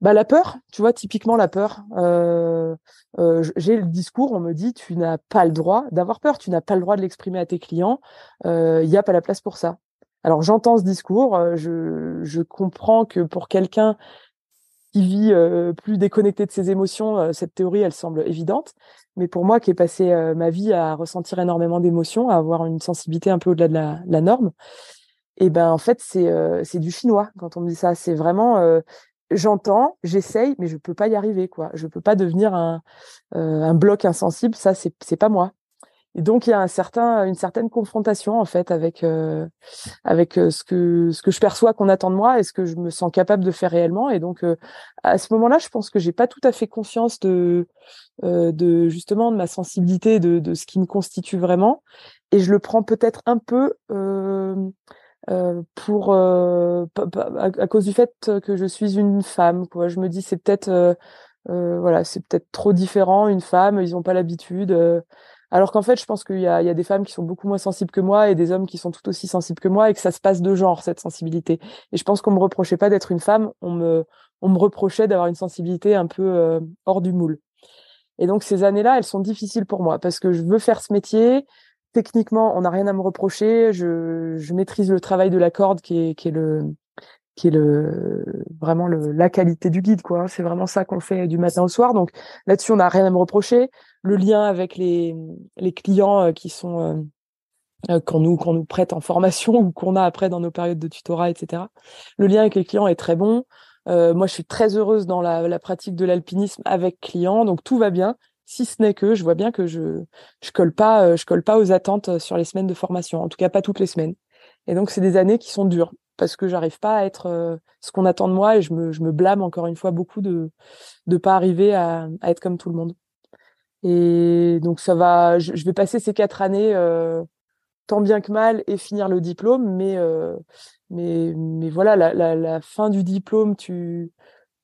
Bah la peur, tu vois, typiquement la peur. Euh, euh, j'ai le discours, on me dit, tu n'as pas le droit d'avoir peur, tu n'as pas le droit de l'exprimer à tes clients. Euh, il n'y a pas la place pour ça. Alors j'entends ce discours, je, je comprends que pour quelqu'un qui vit plus déconnecté de ses émotions, cette théorie, elle semble évidente. Mais pour moi, qui ai passé euh, ma vie à ressentir énormément d'émotions, à avoir une sensibilité un peu au-delà de la, norme, et eh ben en fait, c'est c'est du chinois quand on me dit ça. C'est vraiment, j'entends, j'essaye, mais je peux pas y arriver, quoi. Je peux pas devenir un bloc insensible. Ça, c'est pas moi. Et donc il y a un certain, une certaine confrontation en fait avec euh, avec euh, ce que ce que je perçois qu'on attend de moi et ce que je me sens capable de faire réellement. Et donc euh, à ce moment-là, je pense que j'ai pas tout à fait conscience de euh, de justement de ma sensibilité, de de ce qui me constitue vraiment. Et je le prends peut-être un peu pour à, à, cause du fait que je suis une femme. Quoi. Je me dis c'est peut-être voilà, c'est peut-être trop différent une femme. Ils ont pas l'habitude. Alors qu'en fait, je pense qu'il y y a des femmes qui sont beaucoup moins sensibles que moi et des hommes qui sont tout aussi sensibles que moi et que ça se passe de genre, cette sensibilité. Et je pense qu'on me reprochait pas d'être une femme, on me, reprochait d'avoir une sensibilité un peu euh, hors du moule. Et donc ces années-là, elles sont difficiles pour moi parce que je veux faire ce métier. Techniquement, on n'a rien à me reprocher. Je, maîtrise le travail de la corde qui est le, qui est le vraiment la qualité du guide quoi c'est vraiment ça qu'on fait du matin au soir. Donc là-dessus on n'a rien à me reprocher. Le lien avec les les clients euh, qui sont euh, euh, qu'on nous qu'on nous prête en formation ou qu'on a après dans nos périodes de tutorat etc le lien avec les clients est très bon. Euh, moi je suis très heureuse dans la, la pratique de l'alpinisme avec clients. Donc tout va bien. Si ce n'est que je vois bien que je je colle pas je colle pas aux attentes sur les semaines de formation, en tout cas pas toutes les semaines. Et donc c'est des années qui sont dures parce que j'arrive pas à être ce qu'on attend de moi et je me je me blâme encore une fois beaucoup de de pas arriver à, être comme tout le monde. Et donc ça va, je, vais passer ces quatre années euh, tant bien que mal et finir le diplôme, mais euh, mais mais voilà, la, fin du diplôme, tu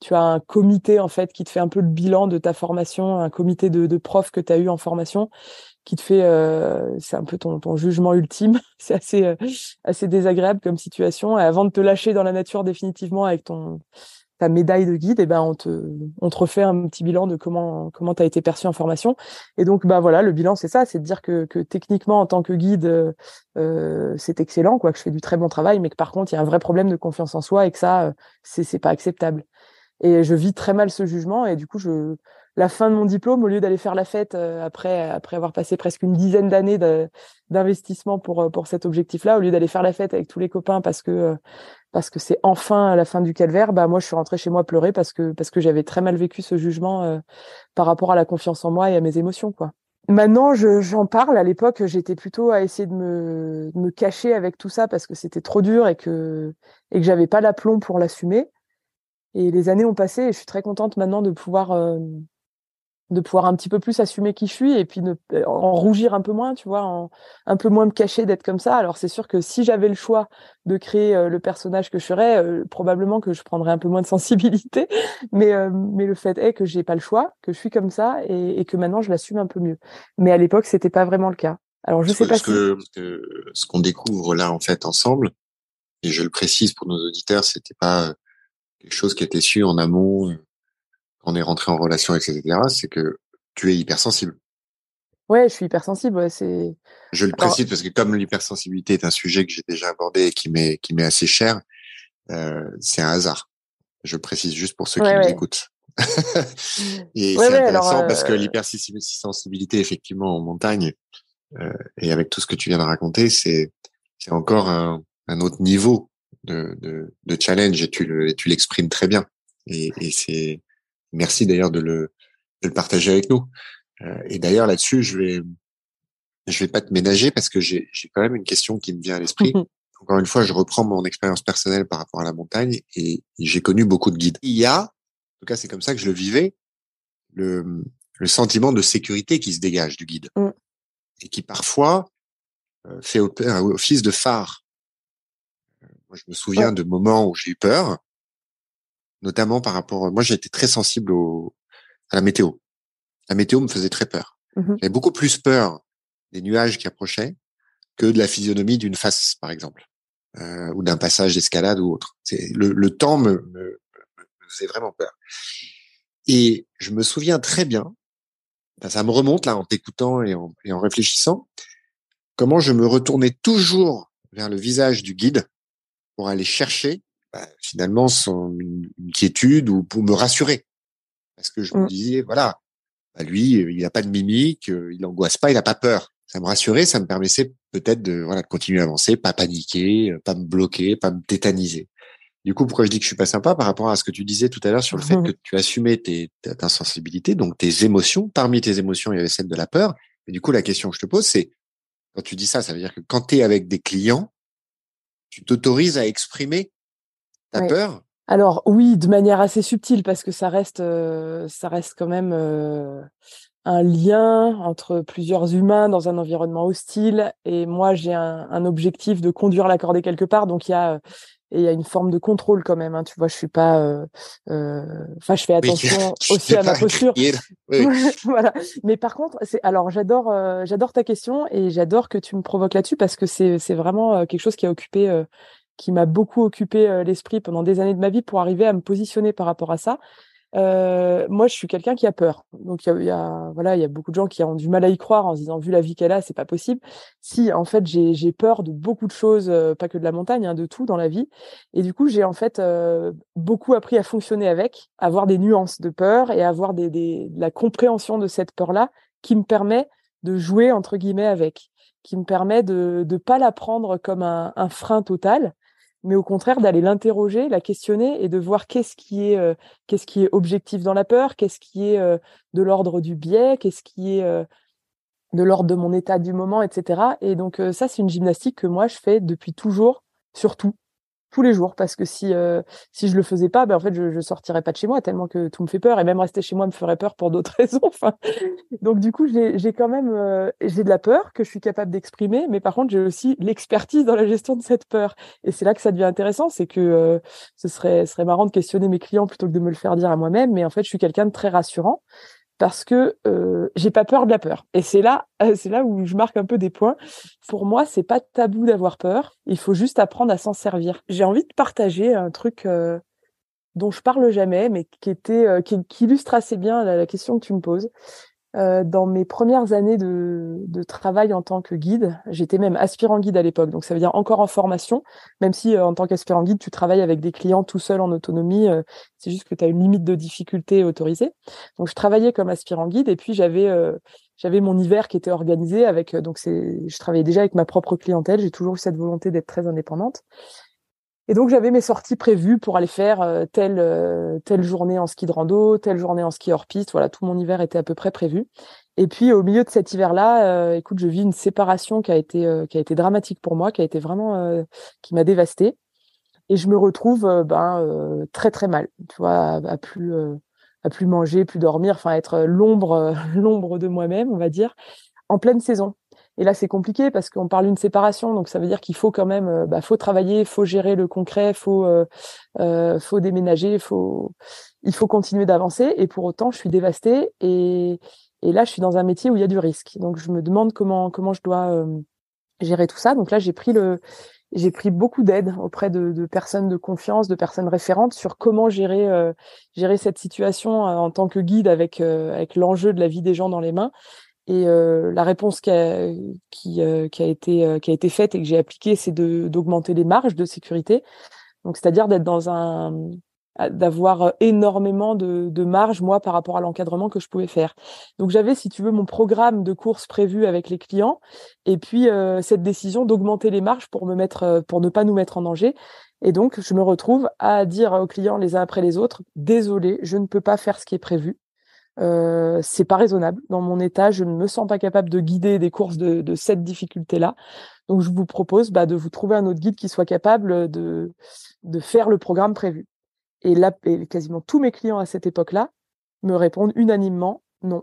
tu as un comité en fait qui te fait un peu le bilan de ta formation, un comité de, de profs que tu as eu en formation qui te fait, euh, c'est un peu ton, ton jugement ultime. c'est assez euh, assez désagréable comme situation. Et avant de te lâcher dans la nature définitivement avec ton ta médaille de guide, et eh ben on te on te refait un petit bilan de comment comment tu as été perçu en formation. Et donc bah voilà, le bilan c'est ça, c'est de dire que, que techniquement en tant que guide euh, c'est excellent quoi, que je fais du très bon travail, mais que par contre il y a un vrai problème de confiance en soi et que ça c'est c'est pas acceptable. Et je vis très mal ce jugement et du coup je la fin de mon diplôme, au lieu d'aller faire la fête euh, après après avoir passé presque une dizaine d'années d'investissement pour euh, pour cet objectif-là, au lieu d'aller faire la fête avec tous les copains parce que euh, parce que c'est enfin la fin du calvaire, bah moi je suis rentrée chez moi pleurer parce que parce que j'avais très mal vécu ce jugement par rapport à la confiance en moi et à mes émotions quoi. Maintenant, j'en parle. À l'époque, j'étais plutôt à essayer de me, de me cacher avec tout ça parce que c'était trop dur et que et que j'avais pas l'aplomb pour l'assumer. Et les années ont passé et je suis très contente maintenant de pouvoir de pouvoir un petit peu plus assumer qui je suis et puis ne, euh, en rougir un peu moins, tu vois, en, un peu moins me cacher d'être comme ça. Alors c'est sûr que si j'avais le choix de créer euh, le personnage que je ferais, euh, probablement que je prendrais un peu moins de sensibilité, mais mais le fait est que j'ai pas le choix, que je suis comme ça et, et que maintenant je l'assume un peu mieux. Mais à l'époque c'était pas vraiment le cas. Alors je sais pas ce que ce qu'on découvre là en fait ensemble, et je le précise pour nos auditeurs, c'était pas quelque chose qui était su en amont on est rentré en relation, etc., c'est que tu es hypersensible. Ouais, je suis hypersensible. Ouais, c'est. Je le précise parce que comme l'hypersensibilité est un sujet que j'ai déjà abordé et qui m'est qui m'est assez cher, euh, c'est un hasard. Je précise juste pour ceux qui nous écoutent. et c'est intéressant parce que euh, l'hypersensibilité, effectivement, en montagne, euh, et avec tout ce que tu viens de raconter, c'est c'est encore un, un autre niveau de, de, de challenge et tu le, tu l'exprimes très bien. Et, et c'est Merci d'ailleurs de le, de le partager avec nous. Euh, et d'ailleurs là-dessus, je vais je vais pas te ménager parce que j'ai quand même une question qui me vient à l'esprit. Encore une fois, je reprends mon expérience personnelle par rapport à la montagne et, j'ai connu beaucoup de guides. Il y a, en tout cas c'est comme ça que je le vivais, le, le sentiment de sécurité qui se dégage du guide mm. et qui parfois euh, fait office de phare. Euh, moi, je me souviens de moments où j'ai eu peur notamment par rapport. Moi, j'étais très sensible au, à la météo. La météo me faisait très peur. Mmh J'avais beaucoup plus peur des nuages qui approchaient que de la physionomie d'une face, par exemple, euh, ou d'un passage d'escalade ou autre. C'est le, le temps me, me, me, faisait vraiment peur. Et je me souviens très bien, ça me remonte là en t'écoutant et en, et en réfléchissant, comment je me retournais toujours vers le visage du guide pour aller chercher bah, finalement son inquiétude ou pour me rassurer. Parce que je me mmh. disais, voilà, bah, lui, il n'a pas de mimique, il angoisse pas, il n'a pas peur. Ça me rassurait, ça me permettait peut-être de, voilà, de continuer à avancer, pas paniquer, pas me bloquer, pas me tétaniser. Du coup, pourquoi je dis que je suis pas sympa par rapport à ce que tu disais tout à l'heure sur le fait que tu assumais tes, ta, sensibilité, donc tes émotions. Parmi tes émotions, il y avait celle de la peur. Et du coup, la question que je te pose, c'est, quand tu dis ça, ça veut dire que quand tu es avec des clients, tu t'autorises à exprimer T'as peur? Alors oui, de manière assez subtile parce que ça reste, euh, ça reste quand même euh, un lien entre plusieurs humains dans un environnement hostile. Et moi, j'ai un, objectif de conduire la cordée quelque part, donc il y a et il y a une forme de contrôle quand même. Hein, tu vois, je suis pas. Euh, enfin, je fais attention aussi à ma posture. voilà. Mais par contre, c'est alors j'adore, j'adore ta question et j'adore que tu me provoques là-dessus parce que c'est c'est vraiment quelque chose qui a occupé qui m'a beaucoup occupé euh, l'esprit pendant des années de ma vie pour arriver à me positionner par rapport à ça. Euh, moi, je suis quelqu'un qui a peur. Donc, il y, a, voilà, il y a beaucoup de gens qui ont du mal à y croire en se disant, vu la vie qu'elle a, c'est pas possible. Si, en fait, j'ai peur de beaucoup de choses, euh, pas que de la montagne, hein, de tout dans la vie. Et du coup, j'ai en fait euh, beaucoup appris à fonctionner avec, avoir des nuances de peur et avoir des, des, de la compréhension de cette peur-là qui me permet de jouer entre guillemets avec, qui me permet de ne pas la prendre comme un, un frein total, mais au contraire d'aller l'interroger, la questionner et de voir qu'est-ce qui est, euh, objectif dans la peur, qu'est-ce qui est euh, de l'ordre du biais, qu'est-ce qui est euh, de l'ordre de mon état du moment, etc. Et donc ça, c'est une gymnastique que moi je fais depuis toujours, surtout tous les jours parce que si euh, si je le faisais pas ben en fait je, je sortirais pas de chez moi tellement que tout me fait peur et même rester chez moi me ferait peur pour d'autres raisons enfin. Donc du coup j'ai j'ai quand même euh, j'ai de la peur que je suis capable d'exprimer mais par contre j'ai aussi l'expertise dans la gestion de cette peur et c'est là que ça devient intéressant c'est que euh, ce serait ce serait marrant de questionner mes clients plutôt que de me le faire dire à moi-même mais en fait je suis quelqu'un de très rassurant parce que euh, j'ai pas peur de la peur. Et c'est là, c'est là où je marque un peu des points. Pour moi, c'est pas tabou d'avoir peur. Il faut juste apprendre à s'en servir. J'ai envie de partager un truc dont je parle jamais, mais qui était, qui, illustre assez bien la, question que tu me poses. Euh, dans mes premières années de, de, travail en tant que guide, j'étais même aspirant guide à l'époque, donc ça veut dire encore en formation, même si euh, en tant qu'aspirant guide, tu travailles avec des clients tout seul en autonomie, euh, c'est juste que tu as une limite de difficulté autorisée. Donc je travaillais comme aspirant guide et puis j'avais j'avais mon hiver qui était organisé avec donc c'est je travaillais déjà avec ma propre clientèle, j'ai toujours eu cette volonté d'être très indépendante. Et donc j'avais mes sorties prévues pour aller faire euh, telle euh, telle journée en ski de rando, telle journée en ski hors piste. Voilà, tout mon hiver était à peu près prévu. Et puis au milieu de cet hiver-là, euh, écoute, je vis une séparation qui a été qui a été dramatique pour moi, qui a été vraiment qui m'a dévastée. Et je me retrouve ben très très mal, tu vois, à, plus à plus manger, plus dormir, enfin être l'ombre l'ombre de moi-même, on va dire, en pleine saison. Et là, c'est compliqué parce qu'on parle d'une séparation, donc ça veut dire qu'il faut quand même, euh, bah, faut travailler, faut gérer le concret, faut, euh, euh, faut déménager, faut, il faut continuer d'avancer. Et pour autant, je suis dévastée et, et là, je suis dans un métier où il y a du risque. Donc, je me demande comment comment je dois euh, gérer tout ça. Donc là, j'ai pris le, j'ai pris beaucoup d'aide auprès de, de, personnes de confiance, de personnes référentes sur comment gérer gérer cette situation en tant que guide avec avec l'enjeu de la vie des gens dans les mains et euh, la réponse qui a, qui, euh, euh, qui a été faite et que j'ai appliquée, c'est d'augmenter les marges de sécurité. Donc c'est-à-dire d'être dans un d'avoir énormément de, de marge moi par rapport à l'encadrement que je pouvais faire. Donc j'avais si tu veux mon programme de course prévu avec les clients et puis cette décision d'augmenter les marges pour me mettre pour ne pas nous mettre en danger. Et donc je me retrouve à dire aux clients les uns après les autres désolé, je ne peux pas faire ce qui est prévu. Euh, c'est pas raisonnable. Dans mon état, je ne me sens pas capable de guider des courses de, de cette difficulté-là. Donc, je vous propose bah, de vous trouver un autre guide qui soit capable de, de faire le programme prévu. Et là, quasiment tous mes clients à cette époque-là me répondent unanimement non.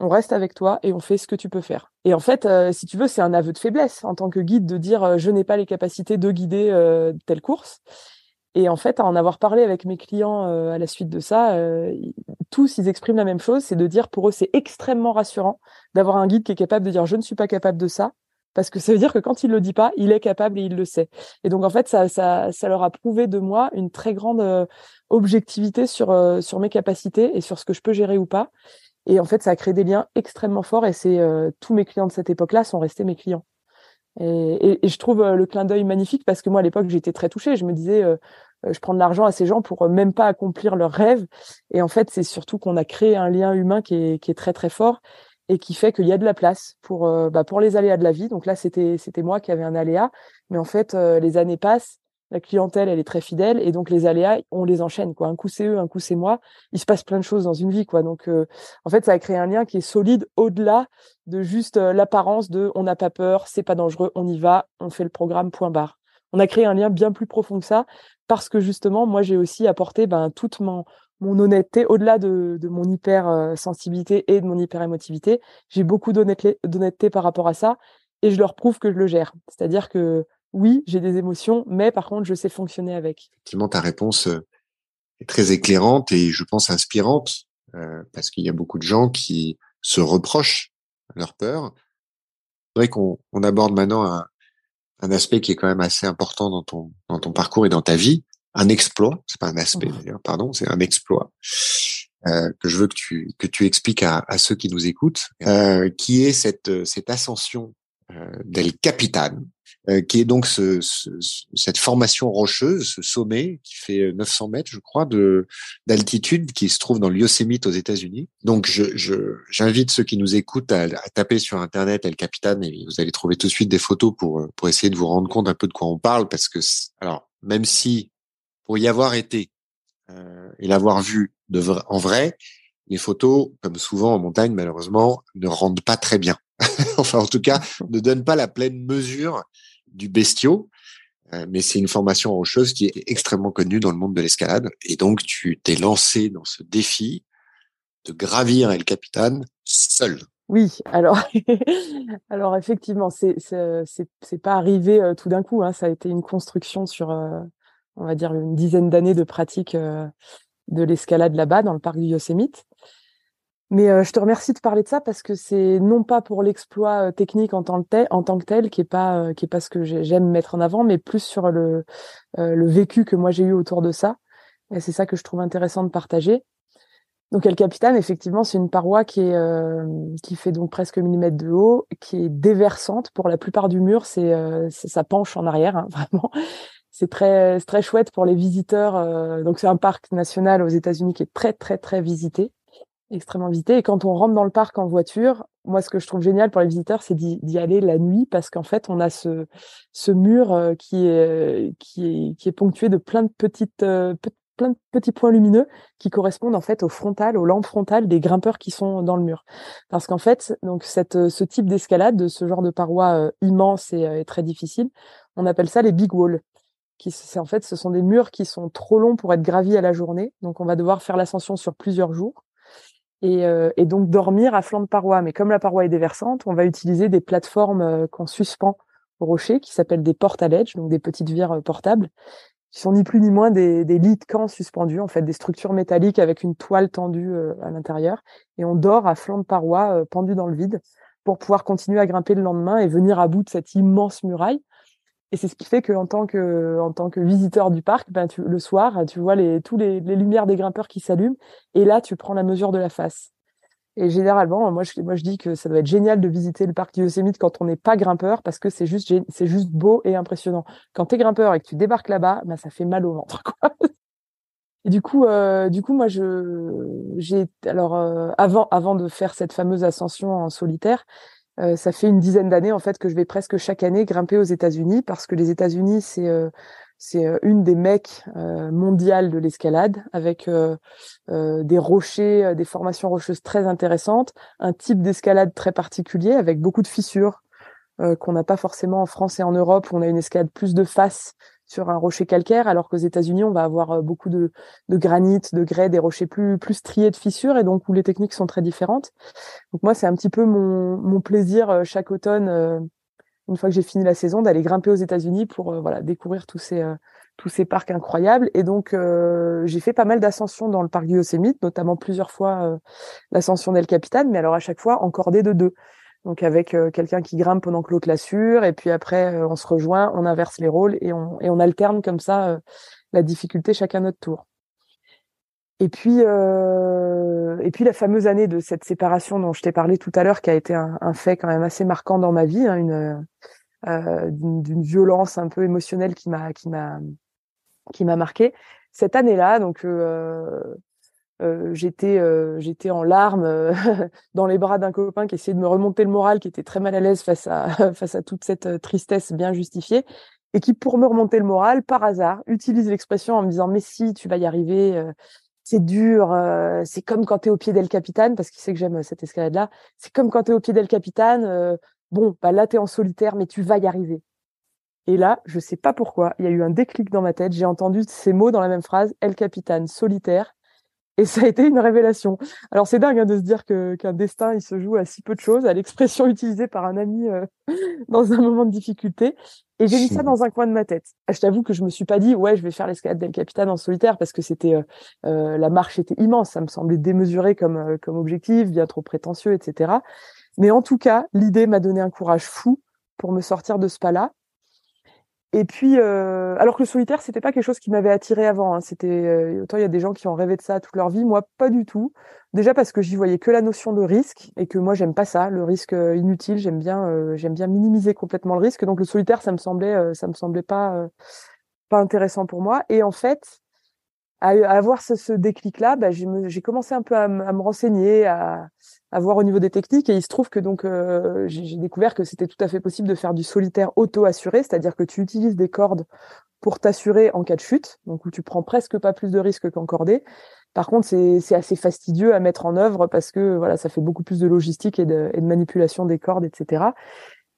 On reste avec toi et on fait ce que tu peux faire. Et en fait, euh, si tu veux, c'est un aveu de faiblesse en tant que guide de dire euh, je n'ai pas les capacités de guider euh, telle course. Et en fait, à en avoir parlé avec mes clients euh, à la suite de ça, euh, tous ils expriment la même chose, c'est de dire pour eux c'est extrêmement rassurant d'avoir un guide qui est capable de dire je ne suis pas capable de ça, parce que ça veut dire que quand il le dit pas, il est capable et il le sait. Et donc en fait, ça, ça, leur a prouvé de moi une très grande euh, objectivité sur sur mes capacités et sur ce que je peux gérer ou pas. Et en fait, ça a créé des liens extrêmement forts. Et tous mes clients de cette époque-là sont restés mes clients. Et, je trouve le clin d'œil magnifique parce que moi à l'époque j'étais très touchée. Je me disais, je prends de l'argent à ces gens pour même pas accomplir leurs rêves. Et en fait c'est surtout qu'on a créé un lien humain qui est, qui est très très fort et qui fait qu'il y a de la place pour bah, pour les aléas de la vie. Donc là c'était c'était moi qui avais un aléa, mais en fait les années passent la clientèle, elle est très fidèle et donc les aléas, on les enchaîne quoi. Un coup c'est eux, un coup c'est moi. Il se passe plein de choses dans une vie quoi. Donc euh, en fait, ça a créé un lien qui est solide au-delà de juste euh, l'apparence de on n'a pas peur, c'est pas dangereux, on y va, on fait le programme point barre. On a créé un lien bien plus profond que ça parce que justement, moi j'ai aussi apporté ben toute mon honnêteté au-delà de, mon hyper euh, sensibilité et de mon hyper émotivité. J'ai beaucoup d'honnêteté par rapport à ça et je leur prouve que je le gère. C'est-à-dire que oui, j'ai des émotions, mais par contre, je sais fonctionner avec. Effectivement, ta réponse euh, est très éclairante et je pense inspirante, euh, parce qu'il y a beaucoup de gens qui se reprochent leur peur. C'est vrai qu'on on aborde maintenant un, un, aspect qui est quand même assez important dans ton, dans ton parcours et dans ta vie, un exploit. C'est pas un aspect d'ailleurs, pardon, c'est un exploit. Euh, que je veux que tu que tu expliques à, à ceux qui nous écoutent, euh, qui est cette cette ascension euh, d'El Capitan, euh, qui est donc ce, ce, cette formation rocheuse, ce sommet qui fait 900 euh, mètres, je crois, de d'altitude, qui se trouve dans le Yosemite aux États-Unis. Donc, je j'invite ceux qui nous écoutent à, à, taper sur internet El Capitan et vous allez trouver tout de suite des photos pour pour essayer de vous rendre compte un peu de quoi on parle, parce que alors même si pour y avoir été euh, et l'avoir vu de en vrai, les photos, comme souvent en montagne, malheureusement, ne rendent pas très bien. enfin, en tout cas, ne donnent pas la pleine mesure du bestiau. Euh, mais c'est une formation rocheuse qui est extrêmement connue dans le monde de l'escalade. Et donc, tu t'es lancé dans ce défi de gravir El Capitan seul. Oui, alors, alors effectivement, c'est c'est pas arrivé euh, tout d'un coup. Hein, ça a été une construction sur, euh, on va dire, une dizaine d'années de pratique de l'escalade là-bas dans le parc du Yosemite. Mais euh, je te remercie de parler de ça parce que c'est non pas pour l'exploit euh, technique en tant, que tel, en tant que tel, qui est pas euh, qui est pas ce que j'aime mettre en avant, mais plus sur le le vécu que moi j'ai eu autour de ça. Et c'est ça que je trouve intéressant de partager. Donc El Capitan, effectivement, c'est une paroi qui est qui fait donc presque millimètre de haut, qui est déversante pour la plupart du mur. C'est ça penche en arrière, hein, vraiment. C'est très très chouette pour les visiteurs. donc c'est un parc national aux États-Unis qui est très très très visité extrêmement visité. Et quand on rentre dans le parc en voiture, moi, ce que je trouve génial pour les visiteurs, c'est d'y aller la nuit parce qu'en fait, on a ce, ce mur euh, qui est, qui est, qui est ponctué de plein de petites, euh, plein de petits points lumineux qui correspondent en fait au frontal, aux lampes frontales des grimpeurs qui sont dans le mur. Parce qu'en fait, donc cette, ce type d'escalade, de ce genre de parois euh, immense et, très difficile, on appelle ça les big walls. Qui, c'est en fait, ce sont des murs qui sont trop longs pour être gravis à la journée. Donc, on va devoir faire l'ascension sur plusieurs jours et, euh, et, donc dormir à flanc de paroi. Mais comme la paroi est déversante, on va utiliser des plateformes euh, qu'on suspend au rocher, qui s'appellent des portes à ledge, donc des petites vires euh, portables, qui sont ni plus ni moins des, des lits de camp suspendus, en fait, des structures métalliques avec une toile tendue à l'intérieur. Et on dort à flanc de paroi, pendu dans le vide, pour pouvoir continuer à grimper le lendemain et venir à bout de cette immense muraille. Et c'est ce qui fait qu'en tant que en tant que visiteur du parc, ben tu, le soir, tu vois les tous les, les lumières des grimpeurs qui s'allument, et là tu prends la mesure de la face. Et généralement, moi je, moi je dis que ça doit être génial de visiter le parc Yosemite quand on n'est pas grimpeur parce que c'est juste c'est juste beau et impressionnant. Quand tu es grimpeur et que tu débarques là-bas, ben ça fait mal au ventre quoi. Et du coup, euh, du coup, moi, je, j'ai, alors, euh, avant, avant de faire cette fameuse ascension en solitaire, euh, ça fait une dizaine d'années en fait que je vais presque chaque année grimper aux États-Unis parce que les États-Unis c'est euh, c'est euh, une des mecs mondiales de l'escalade avec des rochers, des formations rocheuses très intéressantes, un type d'escalade très particulier avec beaucoup de fissures qu'on n'a pas forcément en France et en Europe. Où on a une escalade plus de face sur un rocher calcaire, alors qu'aux États-Unis, on va avoir euh, beaucoup de, de granit, de grès, des rochers plus, plus striés de fissures, et donc où les techniques sont très différentes. Donc moi, c'est un petit peu mon, mon plaisir euh, chaque automne, euh, une fois que j'ai fini la saison, d'aller grimper aux États-Unis pour voilà découvrir tous ces tous ces parcs incroyables. Et donc, j'ai fait pas mal d'ascensions dans le parc Yosemite, notamment plusieurs fois l'ascension d'El Capitan, mais alors à chaque fois encordé de deux donc avec euh, quelqu'un qui grimpe pendant que l'autre l'assure, et puis après euh, on se rejoint, on inverse les rôles et on, et on alterne comme ça euh, la difficulté chacun notre tour. Et puis, et puis la fameuse année de cette séparation dont je t'ai parlé tout à l'heure, qui a été un, fait quand même assez marquant dans ma vie, hein, une d'une violence un peu émotionnelle qui m'a qui m'a qui m'a marqué. Cette année-là, donc euh, j'étais euh, j'étais en larmes euh, dans les bras d'un copain qui essayait de me remonter le moral, qui était très mal à l'aise face à face à toute cette tristesse bien justifiée et qui pour me remonter le moral par hasard utilise l'expression en me disant mais si tu vas y arriver c'est dur c'est comme quand tu es au pied d'El Capitan parce qu'il sait que j'aime cette escalade là c'est comme quand tu es au pied d'El Capitan bon bah là tu es en solitaire mais tu vas y arriver et là, je sais pas pourquoi, il y a eu un déclic dans ma tête. J'ai entendu ces mots dans la même phrase, El Capitan, solitaire. Et ça a été une révélation. Alors c'est dingue hein, de se dire que qu'un destin il se joue à si peu de choses, à l'expression utilisée par un ami euh, dans un moment de difficulté. Et j'ai mis ça dans un coin de ma tête. Ah, je t'avoue que je me suis pas dit ouais je vais faire l'escalade d'El Capitan en solitaire parce que c'était euh, euh, la marche était immense, ça me semblait démesuré comme comme objectif, bien trop prétentieux, etc. Mais en tout cas l'idée m'a donné un courage fou pour me sortir de ce pas-là et puis, euh, alors que le solitaire, c'était pas quelque chose qui m'avait attiré avant. Hein. C'était euh, autant il y a des gens qui ont rêvé de ça toute leur vie, moi pas du tout. Déjà parce que j'y voyais que la notion de risque et que moi j'aime pas ça, le risque euh, inutile. J'aime bien, j'aime bien minimiser complètement le risque. Donc le solitaire, ça me semblait, ça me semblait pas pas intéressant pour moi. Et en fait, à, avoir ce, ce déclic-là, bah, j'ai commencé un peu à, me renseigner, à, à, voir au niveau des techniques. Et il se trouve que donc euh, j'ai découvert que c'était tout à fait possible de faire du solitaire auto-assuré, c'est-à-dire que tu utilises des cordes pour t'assurer en cas de chute, donc où tu prends presque pas plus de risques qu'en cordée. Par contre, c'est assez fastidieux à mettre en œuvre parce que voilà, ça fait beaucoup plus de logistique et de, et de manipulation des cordes, etc.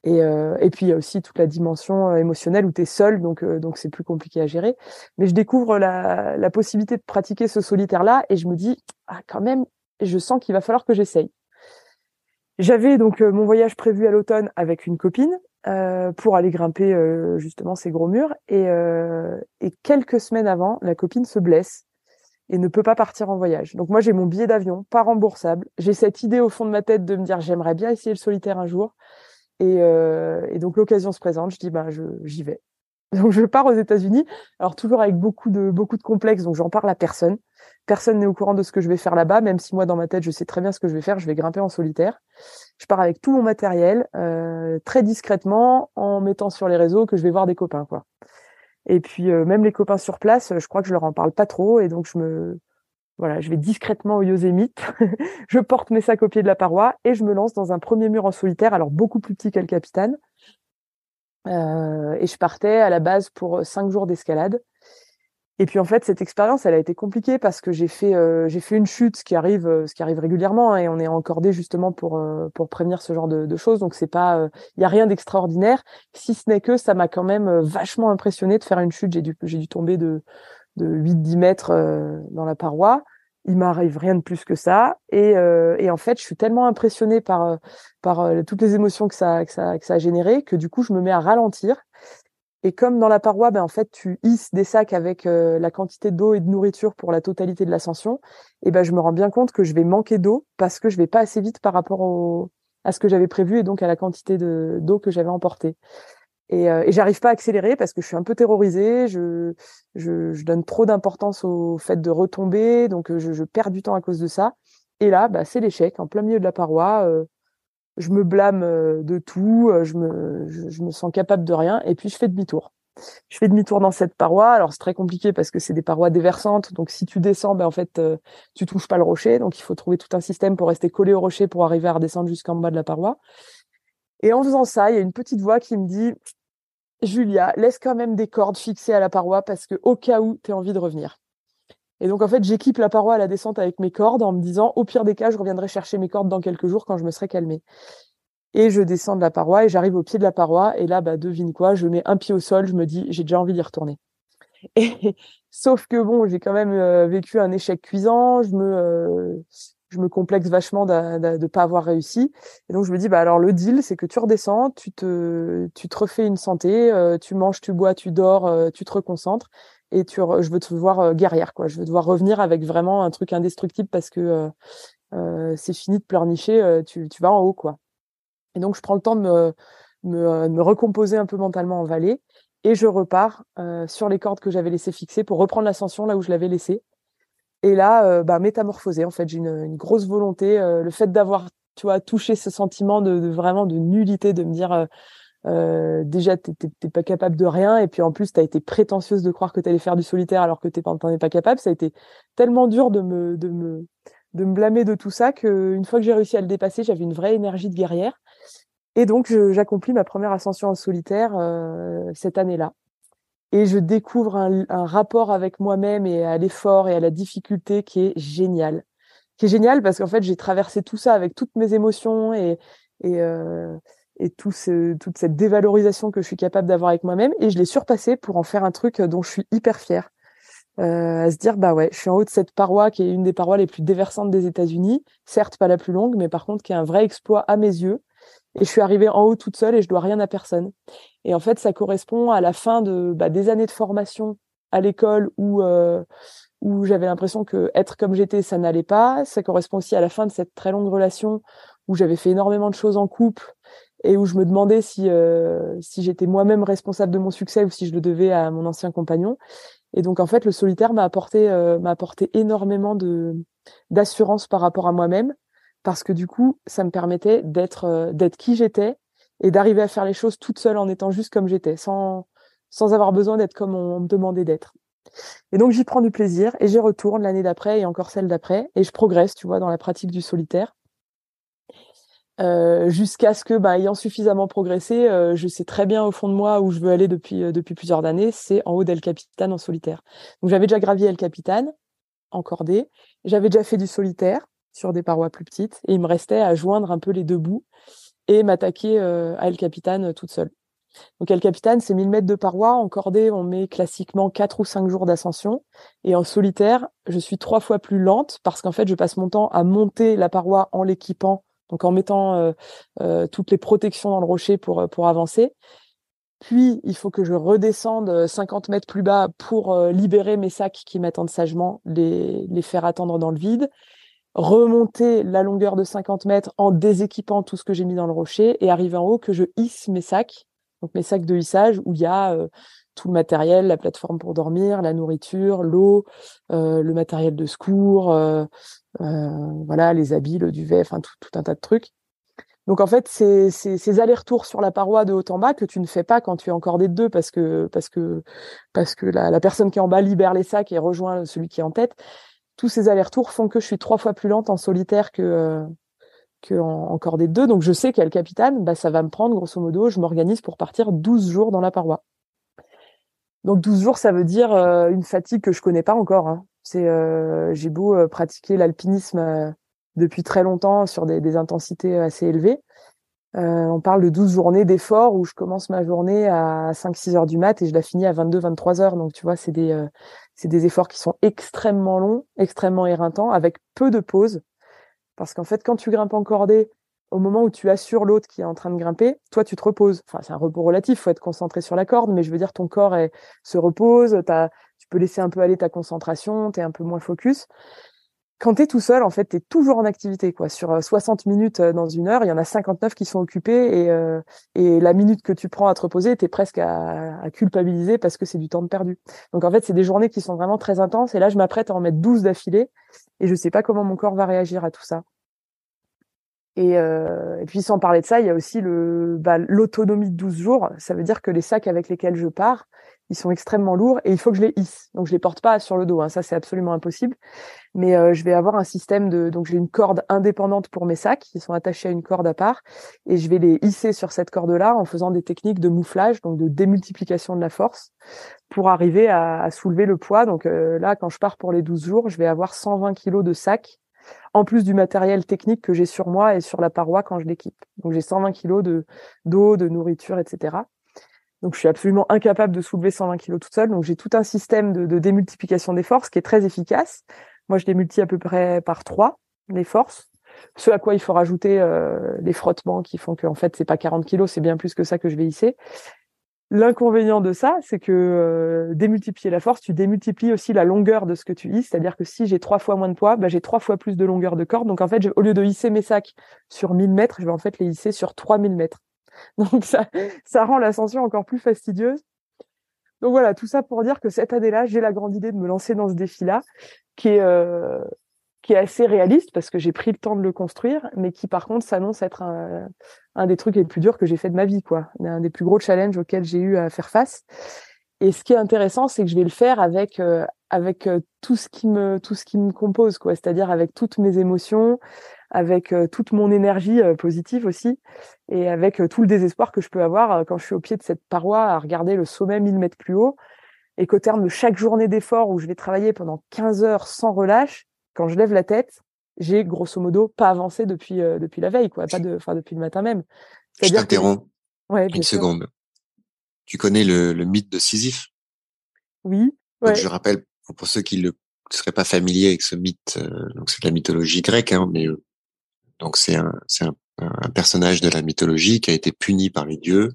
Et, euh, et puis il y a aussi toute la dimension euh, émotionnelle où tu es seul, donc euh, donc c'est plus compliqué à gérer. Mais je découvre la, possibilité de pratiquer ce solitaire-là et je me dis ah quand même, je sens qu'il va falloir que j'essaye. J'avais donc mon voyage prévu à l'automne avec une copine pour aller grimper justement ces gros murs et quelques semaines avant, la copine se blesse et ne peut pas partir en voyage. Donc moi j'ai mon billet d'avion, pas remboursable. J'ai cette idée au fond de ma tête de me dire j'aimerais bien essayer le solitaire un jour. Et, euh, et donc l'occasion se présente, je dis je j'y vais. Donc je pars aux États-Unis, alors toujours avec beaucoup de beaucoup de complexes, donc j'en parle à personne. Personne n'est au courant de ce que je vais faire là-bas, même si moi dans ma tête je sais très bien ce que je vais faire. Je vais grimper en solitaire. Je pars avec tout mon matériel, euh, très discrètement, en mettant sur les réseaux que je vais voir des copains quoi. Et puis euh, même les copains sur place, je crois que je leur en parle pas trop, et donc je me voilà, je vais discrètement au Yosemite, je porte mes sacs au pied de la paroi et je me lance dans un premier mur en solitaire, alors beaucoup plus petit qu'El Capitan. Euh, et je partais à la base pour cinq jours d'escalade. Et puis en fait, cette expérience, elle a été compliquée parce que j'ai fait euh, fait une chute, ce qui arrive euh, ce qui arrive régulièrement, hein, et on est encordé justement pour pour prévenir ce genre de, de choses. Donc c'est pas il y a rien d'extraordinaire, si ce n'est que ça m'a quand même vachement impressionné de faire une chute. J'ai dû dû tomber de de 8-10 mètres euh, dans la paroi. Il m'arrive rien de plus que ça. Et, euh, et, en fait, je suis tellement impressionnée par, euh, par toutes les émotions que ça, que, ça, que ça a généré que du coup, je me mets à ralentir. Et comme dans la paroi, ben en fait, tu hisses des sacs avec la quantité d'eau et de nourriture pour la totalité de l'ascension. Et ben, je me rends bien compte que je vais manquer d'eau parce que je vais pas assez vite par rapport au, à ce que j'avais prévu et donc à la quantité de d'eau que j'avais emportée. Et, euh, et j'arrive pas à accélérer parce que je suis un peu terrorisée. Je, donne trop d'importance au fait de retomber, donc euh, je, perds du temps à cause de ça. Et là, bah, c'est l'échec en plein milieu de la paroi. Euh, je me blâme euh, de tout. Je me, sens capable de rien. Et puis je fais demi-tour. Je fais demi-tour dans cette paroi. Alors c'est très compliqué parce que c'est des parois déversantes. Donc si tu descends, ben en fait tu touches pas le rocher. Donc il faut trouver tout un système pour rester collé au rocher pour arriver à redescendre jusqu'en bas de la paroi. Et en faisant ça, il y a une petite voix qui me dit Julia, laisse quand même des cordes fixées à la paroi parce que au cas où tu envie de revenir. Et donc en fait, j'équipe la paroi à la descente avec mes cordes en me disant au pire des cas, je reviendrai chercher mes cordes dans quelques jours quand je me serai calmée. Et je descends de la paroi et j'arrive au pied de la paroi et là bah devine quoi, je mets un pied au sol, je me dis j'ai déjà envie d'y retourner. Et sauf que bon, j'ai quand même euh, vécu un échec cuisant, je me euh, je me complexe vachement de ne pas avoir réussi. Et donc je me dis, bah alors le deal, c'est que tu redescends, tu te, tu te refais une santé, euh, tu manges, tu bois, tu dors, euh, tu te reconcentres, et tu, je veux te voir euh, guerrière, quoi. Je veux te voir revenir avec vraiment un truc indestructible parce que c'est fini de pleurnicher, tu, tu vas en haut, quoi. Et donc je prends le temps de me, me, me recomposer un peu mentalement en vallée, et je repars sur les cordes que j'avais laissées fixées pour reprendre l'ascension là où je l'avais laissée. Et là, euh, bah, métamorphosé. En fait, j'ai une, une, grosse volonté. Euh, le fait d'avoir, tu vois, touché ce sentiment de, de, vraiment de nullité, de me dire euh, euh déjà t'es pas capable de rien, et puis en plus t'as été prétentieuse de croire que t'allais faire du solitaire alors que t'es t'en es pas capable. Ça a été tellement dur de me de me de me blâmer de tout ça qu'une fois que j'ai réussi à le dépasser, j'avais une vraie énergie de guerrière. Et donc j'accomplis ma première ascension en solitaire cette année-là et je découvre un, un rapport avec moi-même et à l'effort et à la difficulté qui est génial. Qui est génial parce qu'en fait, j'ai traversé tout ça avec toutes mes émotions et, et, euh, et tout ce, toute cette dévalorisation que je suis capable d'avoir avec moi-même et je l'ai surpassé pour en faire un truc dont je suis hyper fière. Euh, à se dire bah ouais, je suis en haut de cette paroi qui est une des parois les plus déversantes des États-Unis, certes pas la plus longue, mais par contre qui est un vrai exploit à mes yeux. Et je suis arrivée en haut toute seule et je dois rien à personne. Et en fait, ça correspond à la fin de bah, des années de formation à l'école où euh, où j'avais l'impression que être comme j'étais, ça n'allait pas. Ça correspond aussi à la fin de cette très longue relation où j'avais fait énormément de choses en couple et où je me demandais si euh, si j'étais moi-même responsable de mon succès ou si je le devais à mon ancien compagnon. Et donc en fait, le solitaire m'a apporté euh, m'a apporté énormément de d'assurance par rapport à moi-même parce que du coup, ça me permettait d'être euh, d'être qui j'étais et d'arriver à faire les choses toute seule en étant juste comme j'étais, sans avoir besoin d'être comme on me demandait d'être. Et donc j'y prends du plaisir et j'y retourne l'année d'après et encore celle d'après et je progresse, tu vois, dans la pratique du solitaire. jusqu'à ce que, bah, ayant suffisamment progressé, je sais très bien au fond de moi où je veux aller depuis depuis plusieurs années, c'est en haut d'El Capitan en solitaire. Donc j'avais déjà gravi El Capitan en cordée, j'avais déjà fait du solitaire sur des parois plus petites, et il me restait à joindre un peu les deux bouts et m'attaquer à El Capitan toute seule. Donc El Capitan, c'est 1000 mètres de parois. En cordée, on met classiquement 4 ou 5 jours d'ascension. Et en solitaire, je suis trois fois plus lente parce qu'en fait, je passe mon temps à monter la paroi en l'équipant donc en mettant euh, euh, toutes les protections dans le rocher pour, euh, pour avancer. Puis, il faut que je redescende 50 mètres plus bas pour libérer mes sacs qui m'attendent sagement, les, les faire attendre dans le vide. Remonter la longueur de 50 mètres en déséquipant tout ce que j'ai mis dans le rocher et arriver en haut que je hisse mes sacs, donc mes sacs de hissage où il y a tout le matériel, la plateforme pour dormir, la nourriture, l'eau, le matériel de secours, euh, voilà, les habits, le duvet, enfin tout, un tas de trucs. Donc en fait, c'est ces allers-retours sur la paroi de haut en bas que tu ne fais pas quand tu es encore des deux parce que parce que parce que la, la, personne qui est en bas libère les sacs et rejoint celui qui est en tête. Tous ces allers-retours font que je suis trois fois plus lente en solitaire que euh, que en, en des deux. Donc je sais qu'à le capitaine, bah ça va me prendre grosso modo, je m'organise pour partir 12 jours dans la paroi. Donc 12 jours, ça veut dire euh, une fatigue que je connais pas encore. Hein. C'est euh, j'ai beau euh, pratiquer l'alpinisme depuis très longtemps sur des, intensités assez élevées. on parle de 12 journées d'effort où je commence ma journée à 5-6 heures du mat et je la finis à 22-23 heures. Donc tu vois, c'est des c'est des efforts qui sont extrêmement longs, extrêmement éreintants, avec peu de pauses. Parce qu'en fait, quand tu grimpes en cordée, au moment où tu assures l'autre qui est en train de grimper, toi tu te reposes. Enfin, c'est un repos relatif, faut être concentré sur la corde, mais je veux dire ton corps se repose, tu peux laisser un peu aller ta concentration, tu es un peu moins focus. Quand tu es tout seul, en fait, tu es toujours en activité. quoi. Sur 60 euh, minutes euh, dans une heure, il y en a 59 qui sont occupés et, euh, et la minute que tu prends à te reposer, tu es presque à, à, culpabiliser parce que c'est du temps de perdu. Donc en fait, c'est des journées qui sont vraiment très intenses et là, je m'apprête à en mettre 12 d'affilée et je sais pas comment mon corps va réagir à tout ça. Et, euh, et, puis sans parler de ça, il y a aussi bah, l'autonomie de 12 jours. Ça veut dire que les sacs avec lesquels je pars, ils sont extrêmement lourds et il faut que je les hisse. Donc je les porte pas sur le dos, hein. ça c'est absolument impossible. Mais euh, je vais avoir un système de donc j'ai une corde indépendante pour mes sacs qui sont attachés à une corde à part et je vais les hisser sur cette corde-là en faisant des techniques de mouflage, donc de démultiplication de la force pour arriver à, soulever le poids. Donc euh, là, quand je pars pour les 12 jours, je vais avoir 120 kilos de sacs en plus du matériel technique que j'ai sur moi et sur la paroi quand je l'équipe. Donc j'ai 120 kilos de d'eau, de nourriture, etc. Donc je suis absolument incapable de soulever 120 kilos toute seule. Donc j'ai tout un système de, démultiplication des forces qui est très efficace. Moi je démultiplie à peu près par trois les forces. Ce à quoi il faut rajouter euh, les frottements qui font qu'en fait c'est pas 40 kilos, c'est bien plus que ça que je vais hisser. L'inconvénient de ça, c'est que euh, démultiplier la force, tu démultiplies aussi la longueur de ce que tu hisses. C'est-à-dire que si j'ai trois fois moins de poids, bah, j'ai trois fois plus de longueur de corde. Donc en fait, au lieu de hisser mes sacs sur 1000 mètres, je vais en fait les hisser sur 3000 mètres. Donc ça, rend l'ascension encore plus fastidieuse. Donc voilà, tout ça pour dire que cette année-là, j'ai la grande idée de me lancer dans ce défi-là, qui est euh, assez réaliste parce que j'ai pris le temps de le construire, mais qui par contre s'annonce être un, des trucs les plus durs que j'ai fait de ma vie, quoi. Un des plus gros challenges auxquels j'ai eu à faire face. Et ce qui est intéressant, c'est que je vais le faire avec euh, euh, tout ce qui me tout ce qui me compose, quoi. C'est-à-dire avec toutes mes émotions, avec euh, toute mon énergie positive aussi, et avec tout le désespoir que je peux avoir quand je suis au pied de cette paroi à regarder le sommet 1000 mètres plus haut, et qu'au terme de chaque journée d'effort où je vais travailler pendant 15 heures sans relâche, quand je lève la tête, j'ai grosso modo pas avancé depuis euh, depuis la veille, quoi, pas de, enfin depuis le matin même. Je t'interromps. Ouais, une seconde. Tu connais le, le mythe de Sisyphe? Oui. Donc, je rappelle pour ceux qui ne seraient pas familiers avec ce mythe, euh, donc c'est de la mythologie grecque, hein, mais euh, donc c'est un un, personnage de la mythologie qui a été puni par les dieux.